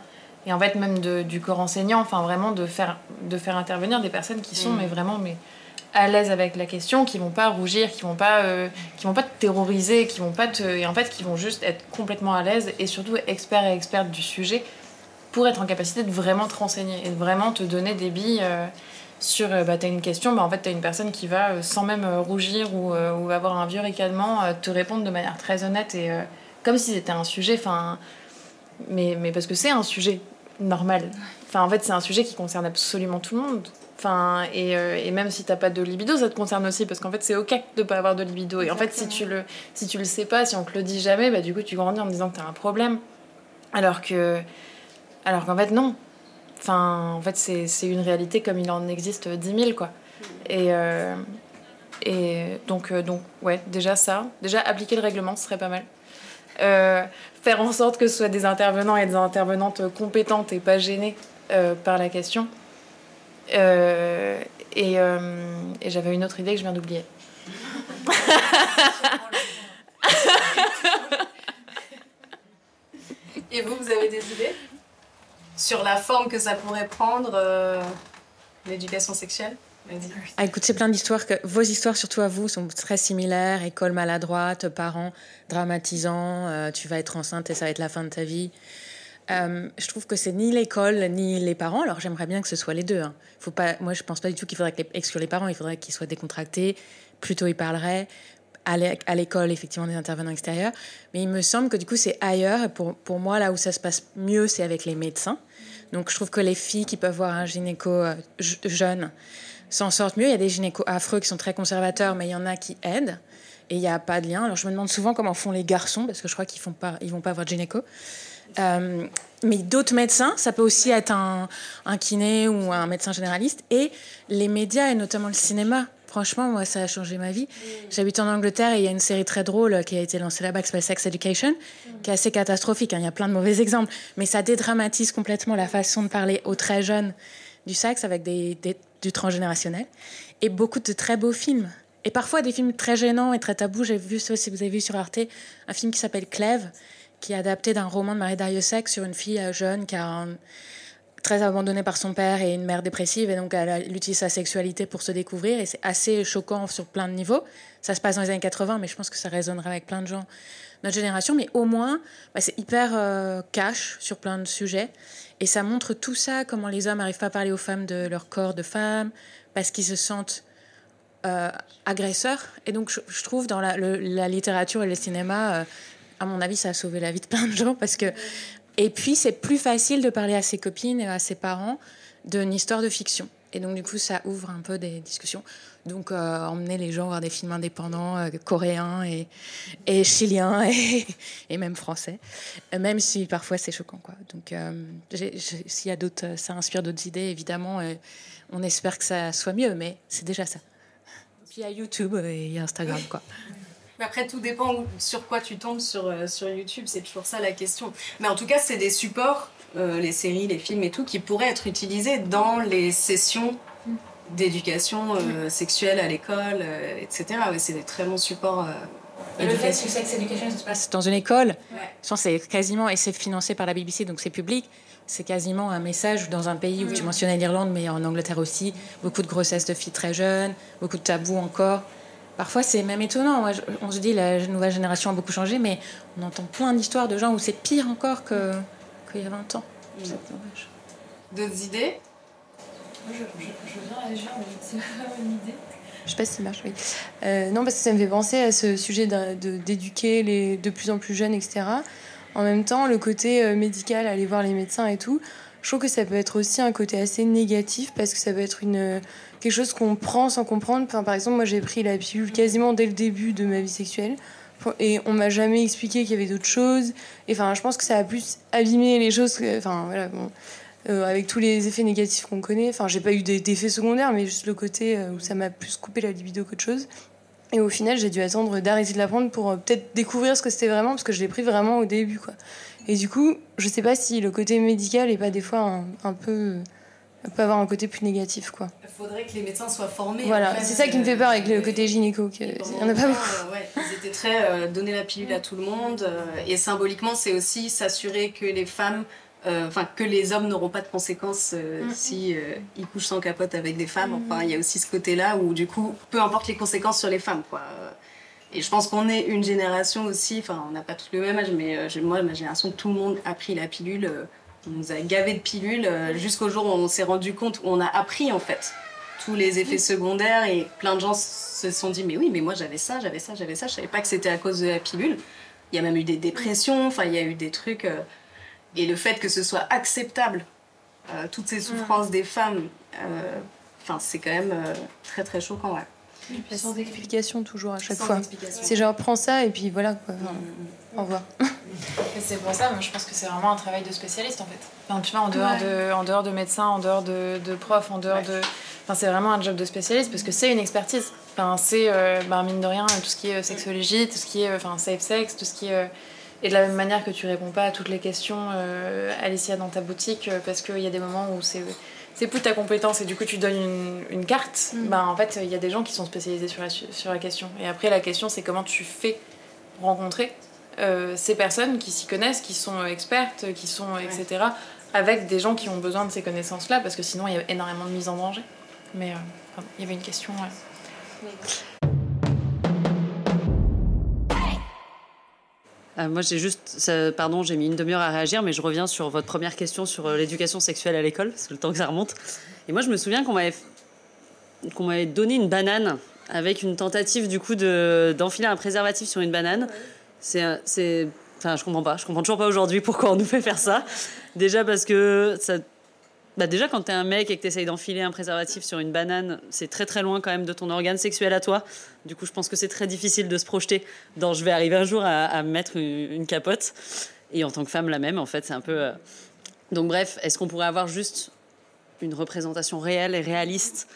Et en fait, même de, du corps enseignant, enfin, vraiment de faire, de faire intervenir des personnes qui sont, mm. mais vraiment, mais à l'aise avec la question, qui vont pas rougir, qui vont pas, euh, qui vont pas te terroriser, qui vont pas te, et en fait, qui vont juste être complètement à l'aise et surtout experts et expertes du sujet pour être en capacité de vraiment te renseigner et de vraiment te donner des billes euh, sur, euh, bah, t'as une question, bah, en fait, t'as une personne qui va, sans même rougir ou, ou, avoir un vieux ricanement, te répondre de manière très honnête et comme si c'était un sujet, enfin, mais, mais parce que c'est un sujet normal. Enfin, en fait, c'est un sujet qui concerne absolument tout le monde. Enfin, et, euh, et, même si t'as pas de libido, ça te concerne aussi parce qu'en fait c'est ok de pas avoir de libido. Et en fait, si tu le, si tu le sais pas, si on te le dit jamais, bah du coup tu grandis en disant que t'as un problème. Alors que, alors qu'en fait non. Enfin, en fait c'est une réalité comme il en existe 10 000 quoi. Et, euh, et donc, euh, donc ouais, déjà ça, déjà appliquer le règlement, ce serait pas mal. Faire en sorte que ce soit des intervenants et des intervenantes compétentes et pas gênées par la question. Euh, et, euh, j'avais une autre idée que je viens d'oublier. et vous, vous avez des idées sur la forme que ça pourrait prendre, euh, l'éducation sexuelle? Ah, écoute, c'est plein d'histoires que vos histoires, surtout à vous, sont très similaires. École maladroite, parents dramatisants, tu vas être enceinte et ça va être la fin de ta vie. Euh, je trouve que c'est ni l'école ni les parents. Alors j'aimerais bien que ce soit les deux. Hein. Faut pas, moi, je pense pas du tout qu'il faudrait exclure les parents. Il faudrait qu'ils soient décontractés. Plutôt, ils parleraient à l'école, effectivement, des intervenants extérieurs. Mais il me semble que du coup, c'est ailleurs. Pour, pour moi, là où ça se passe mieux, c'est avec les médecins. Donc je trouve que les filles qui peuvent voir un gynéco euh, jeune s'en sortent mieux. Il y a des gynécos affreux qui sont très conservateurs, mais il y en a qui aident. Et il n'y a pas de lien. Alors je me demande souvent comment font les garçons, parce que je crois qu'ils font pas, vont pas voir de gynéco. Euh, mais d'autres médecins, ça peut aussi être un, un, kiné ou un médecin généraliste. Et les médias, et notamment le cinéma, franchement, moi, ça a changé ma vie. J'habite en Angleterre et il y a une série très drôle qui a été lancée là-bas qui s'appelle Sex Education, qui est assez catastrophique. Hein. Il y a plein de mauvais (laughs) exemples, mais ça dédramatise complètement la façon de parler aux très jeunes du sexe avec des, du transgénérationnel. Et beaucoup de très beaux films. Et parfois des films très gênants et très tabous. J'ai vu si vous avez vu sur Arte, un film qui s'appelle Clèves, qui est adapté d'un roman de Marie Dariussec sur une fille euh, jeune qui a très abandonnée par son père et une mère dépressive et donc elle, utilise sa sexualité pour se découvrir et c'est assez choquant sur plein de niveaux. Ça se passe dans les années 80 mais je pense que ça résonnerait avec plein de gens de notre génération mais au moins bah, c'est hyper euh, cash sur plein de sujets et ça montre tout ça comment les hommes n'arrivent pas à parler aux femmes de leur corps de femme parce qu'ils se sentent euh, agresseurs et donc je, trouve dans la, littérature et le cinéma à mon avis, ça a sauvé la vie de plein de gens parce que. Et puis, c'est plus facile de parler à ses copines et à ses parents d'une histoire de fiction. Et donc, du coup, ça ouvre un peu des discussions. Donc, euh, emmener les gens voir des films indépendants euh, coréens et, et chiliens (laughs) et, et, même français, même si parfois c'est choquant. Quoi. Donc, euh, s'il y a d'autres, ça inspire d'autres idées, évidemment, on espère que ça soit mieux, mais c'est déjà ça. Puis il y a YouTube et Instagram, quoi. (laughs) Après, tout dépend sur quoi tu tombes sur, euh, sur YouTube, c'est toujours ça la question. Mais en tout cas, c'est des supports, euh, les séries, les films et tout, qui pourraient être utilisés dans les sessions d'éducation euh, sexuelle à l'école, etc. c'est des très bons supports. Et le fait que Sex Education se passe dans une école, ouais. c'est quasiment, et c'est financé par la BBC, donc c'est public, c'est quasiment un message dans un pays où tu mentionnais l'Irlande, mais en Angleterre aussi, beaucoup de grossesses de filles très jeunes, beaucoup de tabous encore. Parfois, c'est même étonnant. on se dit la nouvelle génération a beaucoup changé, mais on entend plein d'histoires de gens où c'est pire encore qu'il y a 20 ans. Mm. D'autres idées? Je, je, réagir, (laughs) c'est pas une idée. Je sais pas si ça marche, oui. Euh, non, parce que ça me fait penser à ce sujet d'éduquer les de plus en plus jeunes, etc. En même temps, le côté euh, médical, aller voir les médecins et tout, je trouve que ça peut être aussi un côté assez négatif parce que ça peut être une quelque chose qu'on prend sans comprendre. Enfin, par exemple, moi j'ai pris la pilule quasiment dès le début de ma vie sexuelle et on m'a jamais expliqué qu'il y avait d'autres choses. Et enfin, je pense que ça a plus abîmé les choses. enfin, voilà. Euh, avec tous les effets négatifs qu'on connaît. Enfin, j'ai pas eu d'effets secondaires, mais juste le côté où ça m'a plus coupé la libido qu'autre chose. Et au final, j'ai dû attendre d'arrêter de la prendre pour peut-être découvrir ce que c'était vraiment, parce que je l'ai pris vraiment au début, quoi. Et du coup, je sais pas si le côté médical est pas des fois un, peu peut avoir un côté plus négatif quoi. Il faudrait que les médecins soient formés. Voilà, c'est ça qui me fait peur avec le côté gynéco. Il y en a pas beaucoup. ouais, ils étaient très euh, donner la pilule à tout le monde euh, et symboliquement c'est aussi s'assurer que les femmes, euh, enfin que les hommes n'auront pas de conséquences mm-hmm. si ils couchent sans capote avec des femmes. Enfin il y a aussi ce côté là où du coup peu importe les conséquences sur les femmes quoi. Et je pense qu'on est une génération aussi, enfin on n'a pas tous le même âge, mais euh, moi, ma génération, tout le monde a pris la pilule. Euh, on nous a gavé de pilules euh, jusqu'au jour où on s'est rendu compte, où on a appris en fait tous les effets secondaires et plein de gens se sont dit mais oui mais moi j'avais ça, j'avais ça, j'avais ça, je savais pas que c'était à cause de la pilule. Il y a même eu des dépressions, enfin il y a eu des trucs et le fait que ce soit acceptable toutes ces souffrances des femmes, enfin c'est quand même très très choquant ouais sans explication toujours à chaque fois. C'est genre prends ça et puis voilà quoi. Au revoir. (laughs) c'est pour ça, moi je pense que c'est vraiment un travail de spécialiste en fait. Enfin, tu vois, en dehors, de, en dehors de médecin, en dehors de, de prof, en dehors de. Enfin, c'est vraiment un job de spécialiste parce que c'est une expertise. Enfin, c'est, euh, bah, mine de rien, tout ce qui est sexologie, tout ce qui est euh, enfin, safe sex, tout ce qui est. Euh, et de la même manière que tu réponds pas à toutes les questions, Alicia, dans ta boutique, parce qu'il y a des moments où c'est c'est plus ta compétence et du coup tu donnes une, une carte, mm. ben, en fait il y a des gens qui sont spécialisés sur la, sur la question. Et après la question c'est comment tu fais rencontrer euh, ces personnes qui s'y connaissent, qui sont expertes, qui sont etc. avec des gens qui ont besoin de ces connaissances-là parce que sinon il y a énormément de mise en danger. Mais euh, il y avait une question. Euh, moi, j'ai juste, pardon, j'ai mis une demi-heure à réagir, mais je reviens sur votre première question sur euh, l'éducation sexuelle à l'école, parce que le temps que ça remonte. Et moi, je me souviens qu'on m'avait, qu'on m'avait donné une banane avec une tentative du coup de d'enfiler un préservatif sur une banane. C'est, c'est, enfin, je comprends pas. Je comprends toujours pas aujourd'hui pourquoi on nous fait faire ça. Déjà parce que ça bah déjà, quand t'es un mec et que t'essayes d'enfiler un préservatif sur une banane, c'est très très loin quand même de ton organe sexuel à toi. Du coup, je pense que c'est très difficile de se projeter dans je vais arriver un jour à, mettre une, capote. Et en tant que femme, la même, en fait, c'est un peu. Euh, donc, bref, est-ce qu'on pourrait avoir juste une représentation réelle et réaliste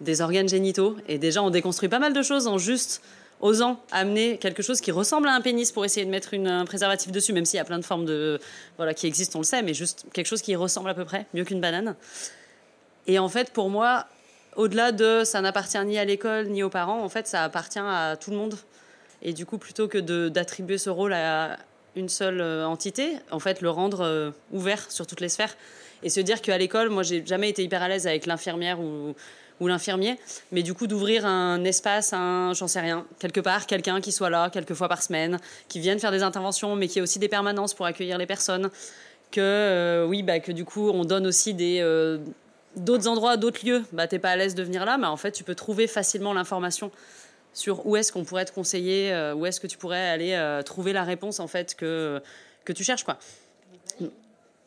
des organes génitaux? Et déjà, on déconstruit pas mal de choses en juste osant amener quelque chose qui ressemble à un pénis pour essayer de mettre une, un préservatif dessus, même s'il y a plein de formes de, voilà, qui existent, on le sait, mais juste quelque chose qui ressemble à peu près, mieux qu'une banane. Et en fait, pour moi, au-delà de ça n'appartient ni à l'école ni aux parents, en fait, ça appartient à tout le monde. Et du coup, plutôt que d'attribuer ce rôle à une seule euh, entité, en fait, le rendre euh, ouvert sur toutes les sphères. Et se dire qu'à l'école, moi, j'ai jamais été hyper à l'aise avec l'infirmière ou ou l'infirmier, mais du coup d'ouvrir un espace, un, j'en sais rien, quelque part, quelqu'un qui soit là quelques fois par semaine, qui vienne faire des interventions, mais qui ait aussi des permanences pour accueillir les personnes, que euh, oui, bah, que du coup on donne aussi des euh, d'autres endroits, d'autres lieux. Bah t'es pas à l'aise de venir là, mais en fait tu peux trouver facilement l'information sur où est-ce qu'on pourrait te conseiller, euh, où est-ce que tu pourrais aller trouver la réponse en fait que que tu cherches quoi.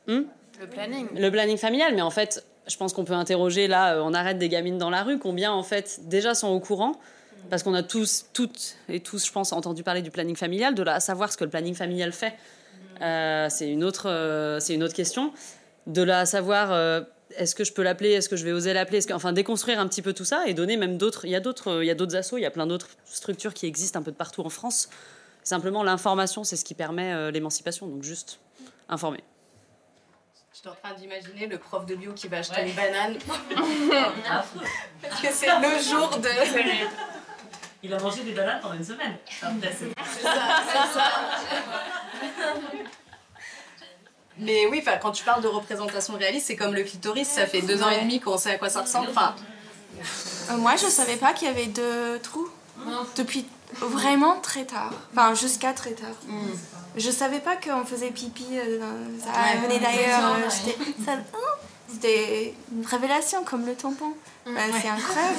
Hmm? Le planning. Le planning familial, mais en fait, je pense qu'on peut interroger là, euh, on arrête des gamines dans la rue, combien en fait déjà sont au courant? Parce qu'on a tous, toutes et tous, je pense, entendu parler du planning familial, de là savoir ce que le planning familial fait. Euh, c'est une autre, euh, c'est une autre question. De là à savoir, est-ce que je peux l'appeler, est-ce que je vais oser l'appeler, enfin déconstruire un petit peu tout ça et donner même d'autres. Il y a d'autres, il y a d'autres assos, il y a plein d'autres structures qui existent un peu de partout en France. Simplement, l'information, c'est ce qui permet l'émancipation. Donc juste informer. Je suis en train d'imaginer le prof de bio qui va acheter une banane. (laughs) Parce que c'est le jour de. Il a mangé des bananes pendant une semaine. C'est ça, c'est ça. Mais oui, quand tu parles de représentation réaliste, c'est comme le clitoris, ça fait deux ans et demi qu'on sait à quoi ça ressemble. Enfin... Euh, moi, je savais pas qu'il y avait deux trous. Depuis vraiment très tard. Enfin, jusqu'à très tard. Mm. Je savais pas qu'on faisait pipi. Euh, ça venait d'ailleurs. Euh, oh, c'était une révélation comme le tampon. Mm. c'est incroyable.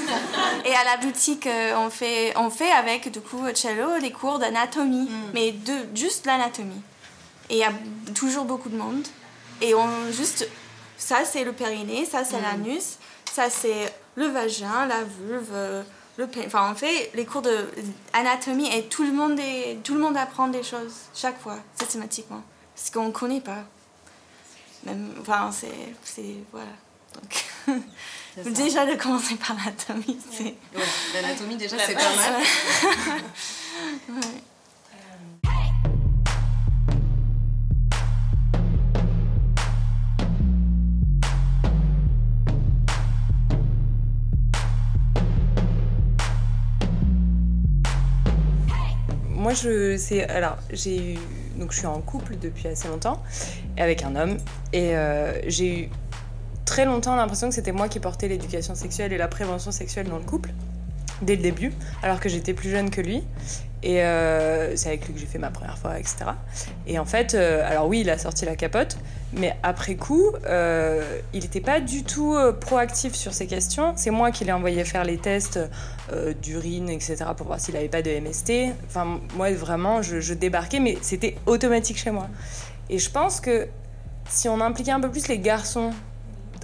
Et à la boutique, euh, on, fait, on fait avec, du coup, Cello, les cours d'anatomie. Mm. Mais de, juste l'anatomie. Et il y a toujours beaucoup de monde. Et on juste. Ça, c'est le périnée, ça, c'est l'anus, ça, c'est le vagin, la vulve enfin on fait les cours de anatomie et tout le monde est, tout le monde apprend des choses chaque fois systématiquement parce qu'on connaît pas même, enfin, c'est, c'est, voilà. Donc, (laughs) déjà de commencer par l'anatomie, c'est... Ouais, l'anatomie déjà, c'est pas mal. (laughs) ouais. Moi, je, alors, j'ai eu, donc je suis en couple depuis assez longtemps, avec un homme, et euh, j'ai eu très longtemps l'impression que c'était moi qui portais l'éducation sexuelle et la prévention sexuelle dans le couple, dès le début, alors que j'étais plus jeune que lui. Et euh, c'est avec lui que j'ai fait ma première fois, etc. Et en fait, euh, alors oui, il a sorti la capote, mais après coup, euh, il n'était pas du tout proactif sur ces questions. C'est moi qui l'ai envoyé faire les tests d'urine, etc., pour voir s'il n'avait pas de MST. Enfin, moi, vraiment, je, je débarquais, mais c'était automatique chez moi. Et je pense que si on impliquait un peu plus les garçons,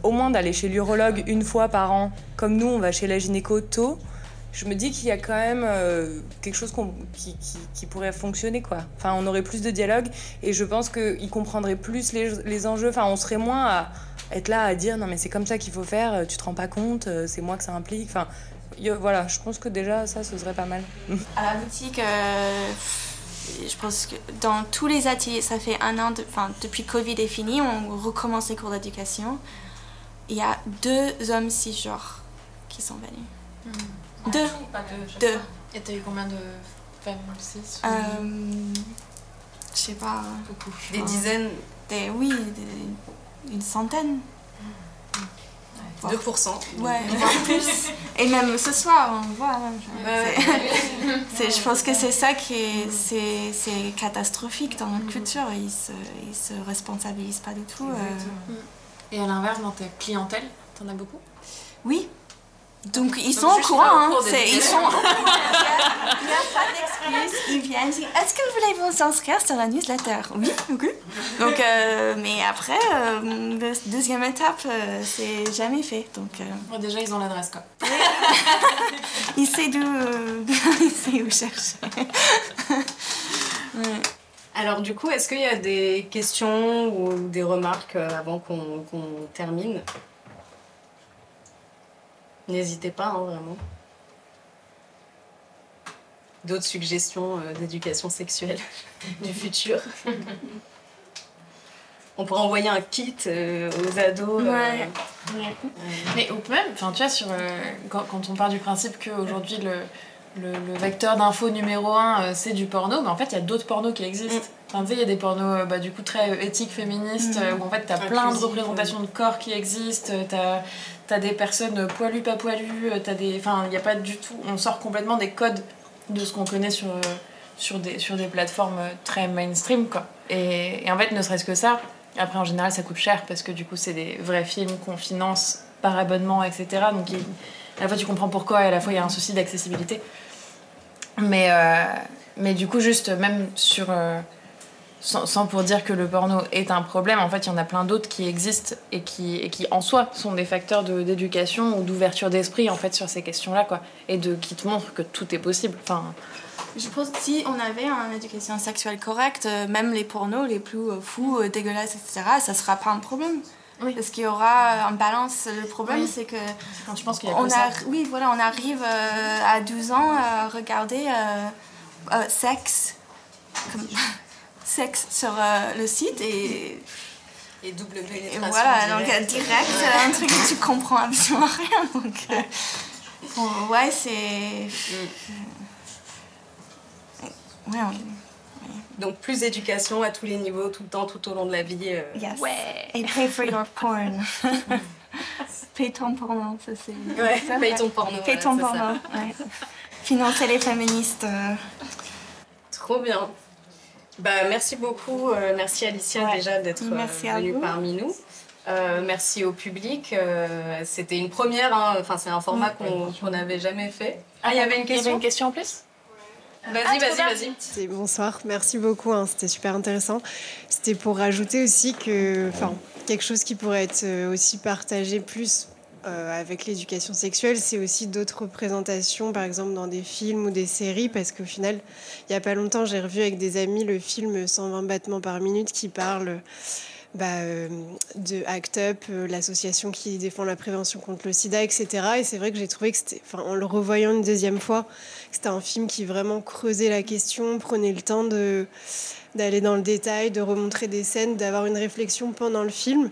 au moins d'aller chez l'urologue une fois par an, comme nous, on va chez la gynéco tôt, je me dis qu'il y a quand même euh, quelque chose qui, qui- qui pourrait fonctionner quoi. Enfin, on aurait plus de dialogue et je pense qu'ils comprendraient plus les, les enjeux. Enfin, on serait moins à être là à dire non mais c'est comme ça qu'il faut faire, euh, tu te rends pas compte, euh, c'est moi que ça implique. Enfin, y- voilà, je pense que déjà ça, ce serait pas mal. (laughs) À la boutique, euh, je pense que dans tous les ateliers, ça fait un an, de- enfin depuis Covid est fini, on recommence les cours d'éducation. Il y a deux hommes cisgenres qui sont venus. Deux. Deux. Et t'as eu combien de femmes cis ou- Euh, je sais pas. Beaucoup. Des dizaines des, Oui, des- une centaine. 2%. Ouais, voire plus. Et même ce soir, on voit. hein, (laughs) c'est- je pense que c'est ça qui est, c'est, c'est catastrophique dans notre culture. Ils se, ils se responsabilisent pas du tout. euh. Et à l'inverse, dans ta clientèle, t'en as beaucoup? Oui. Donc ils Donc, sont au courant. hein. ils sont. Il n'y a, pas d'excuse. Ils viennent dire Est-ce que vous voulez vous inscrire sur la newsletter? Oui, ok. Donc, euh, mais après, euh, la deuxième étape, euh, c'est jamais fait. Donc, euh, Déjà, ils ont l'adresse quoi. (laughs) il sait d'où, (laughs) euh, il sait où chercher. Ouais. Alors du coup, est-ce qu'il y a des questions ou des remarques avant qu'on qu'on termine? N'hésitez pas, hein, vraiment. D'autres suggestions euh, d'éducation sexuelle (laughs) du futur (laughs) On pourrait envoyer un kit euh, aux ados. euh, Ouais. Mais ou même, enfin tu vois, sur, euh, quand, quand on part du principe qu'aujourd'hui le, le, le vecteur d'info numéro un euh, c'est du porno, mais en fait il y a d'autres pornos qui existent. Enfin, tu sais, il y a des pornos euh, bah, du coup très éthiques, féministes, euh, où en fait t'as plein de représentations de corps qui existent, euh, t'as as des personnes poilues, pas poilues, euh, t'as des. Enfin, il a pas du tout. On sort complètement des codes de ce qu'on connaît sur, euh, sur, des, sur des plateformes euh, très mainstream, quoi. Et, en fait, ne serait-ce que ça, après en général ça coûte cher parce que du coup c'est des vrais films qu'on finance par abonnement, etc. Donc à la fois tu comprends pourquoi et à la fois il y a un souci d'accessibilité. Mais, mais du coup, juste même sur. Sans, sans pour dire que le porno est un problème, en fait, il y en a plein d'autres qui existent et qui, et qui en soi sont des facteurs de- d'éducation ou d'ouverture d'esprit en fait sur ces questions-là, quoi. Et de, qui te montrent que tout est possible. Enfin, Je pense que si on avait une éducation sexuelle correcte, euh, même les pornos les plus euh, fous, euh, dégueulasses, etc., ça sera pas un problème. Parce qu'il y aura un balance. Le problème, Oui. c'est que. je pense qu'il y a on ça. Oui, voilà, on arrive euh, à 12 ans à regarder euh, sexe, comme- sexe sur euh, le site et. Et double Et pénétration voilà, donc euh, direct, euh, un truc que tu comprends absolument rien. Donc, euh, bon, ouais, c'est. Ouais, on- Donc plus d'éducation à tous les niveaux, tout le temps, tout au long de la vie. euh, Yes. Et pay for your porn. (laughs) Paye ton porno, ça c'est. Ouais, ça, paye ton porno, Paye ton porno, ça. ouais. Financer les féministes. euh. Trop bien. Bah, merci beaucoup. euh, merci Alicia déjà d'être euh, venue vous. parmi nous. Euh, merci au public. euh, C'était une première. hein, Enfin, c'est un format qu'on qu'on n'avait jamais fait. Ah, il y avait une question. Il y avait une question en plus? Vas-y, vas-y, vas-y. C'est- Bonsoir, merci beaucoup, hein, c'était super intéressant. C'était pour rajouter aussi que, enfin, quelque chose qui pourrait être aussi partagé plus euh, avec l'éducation sexuelle, c'est aussi d'autres représentations, par exemple dans des films ou des séries, parce qu'au final, il n'y a pas longtemps, j'ai revu avec des amis le film 120 battements par minute qui parle bah, de ACT UP, l'association qui défend la prévention contre le sida, etc. Et c'est vrai que j'ai trouvé que c'était, en le revoyant une deuxième fois, c'était un film qui vraiment creusait la question, prenait le temps d'aller dans le détail, de remontrer des scènes, d'avoir une réflexion pendant le film.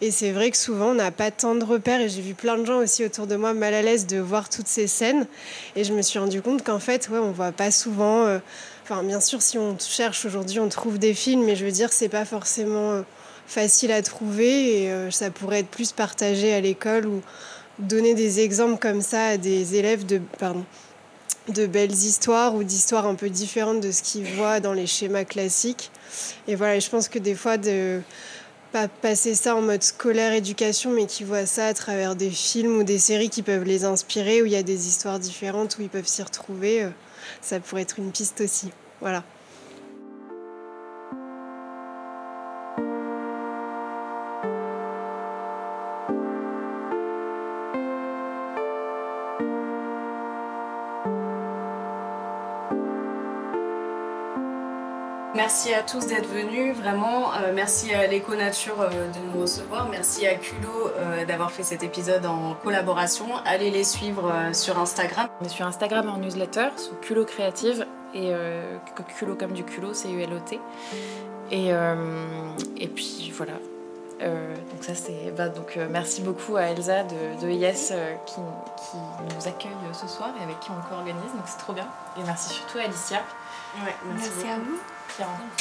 Et c'est vrai que souvent, on n'a pas tant de repères. Et j'ai vu plein de gens aussi autour de moi mal à l'aise de voir toutes ces scènes. Et je me suis rendu compte qu'en fait, ouais, on voit pas souvent. Euh, enfin, bien sûr, si on cherche aujourd'hui, on trouve des films. Mais je veux dire, c'est pas forcément euh, facile à trouver. Et euh, ça pourrait être plus partagé à l'école ou donner des exemples comme ça à des élèves de, pardon, de belles histoires ou d'histoires un peu différentes de ce qu'ils voient dans les schémas classiques. Et voilà, je pense que des fois, de pas passer ça en mode scolaire éducation, mais qui voient ça à travers des films ou des séries qui peuvent les inspirer, où il y a des histoires différentes, où ils peuvent s'y retrouver, euh, ça pourrait être une piste aussi. Voilà. Merci à tous d'être venus, vraiment. Euh, merci à l'Éco Nature euh, de nous recevoir. Merci à Culot euh, d'avoir fait cet épisode en collaboration. Allez les suivre sur Instagram. On est sur Instagram en newsletter, sous Culot Créative, et Culot comme du culot, c'est U-L-O-T. Et, et puis voilà. donc ça c'est bah, donc merci beaucoup à Elsa de, de Yes qui, qui, nous accueille ce soir et avec qui on co-organise donc c'est trop bien et merci surtout à Alicia ouais, merci, merci à vous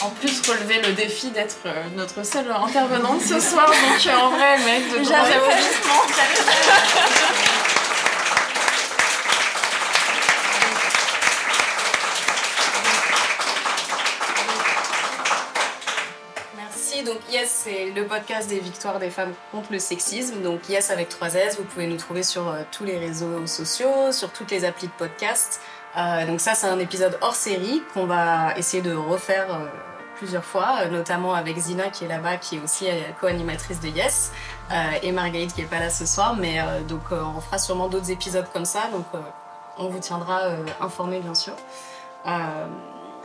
en plus relever le défi d'être euh, notre seule intervenante ce soir. Donc euh, en vrai, mec, de grands applaudissements. Merci. Donc Yes, c'est le podcast des victoires des femmes contre le sexisme. Donc Yes avec 3 S, vous pouvez nous trouver sur euh, tous les réseaux sociaux, sur toutes les applis de podcast. Euh, donc ça, c'est un épisode hors série qu'on va essayer de refaire euh, plusieurs fois, euh, notamment avec Zina qui est là-bas, qui est aussi co-animatrice de Yes, et Marguerite qui est pas là ce soir. Mais donc on fera sûrement d'autres épisodes comme ça, donc on vous tiendra informés bien sûr.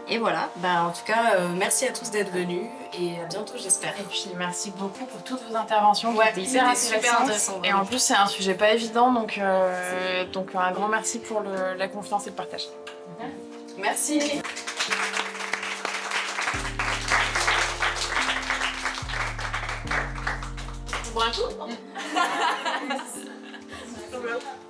Et voilà, bah, en tout cas, merci à tous d'être venus et à bientôt, j'espère. Et puis merci beaucoup pour toutes vos interventions. Ouais, c'était super intéressant. Et en plus, c'est un sujet pas évident, donc, euh, donc un grand merci pour le, la confiance et le partage. Merci. Bon, un coup? (laughs)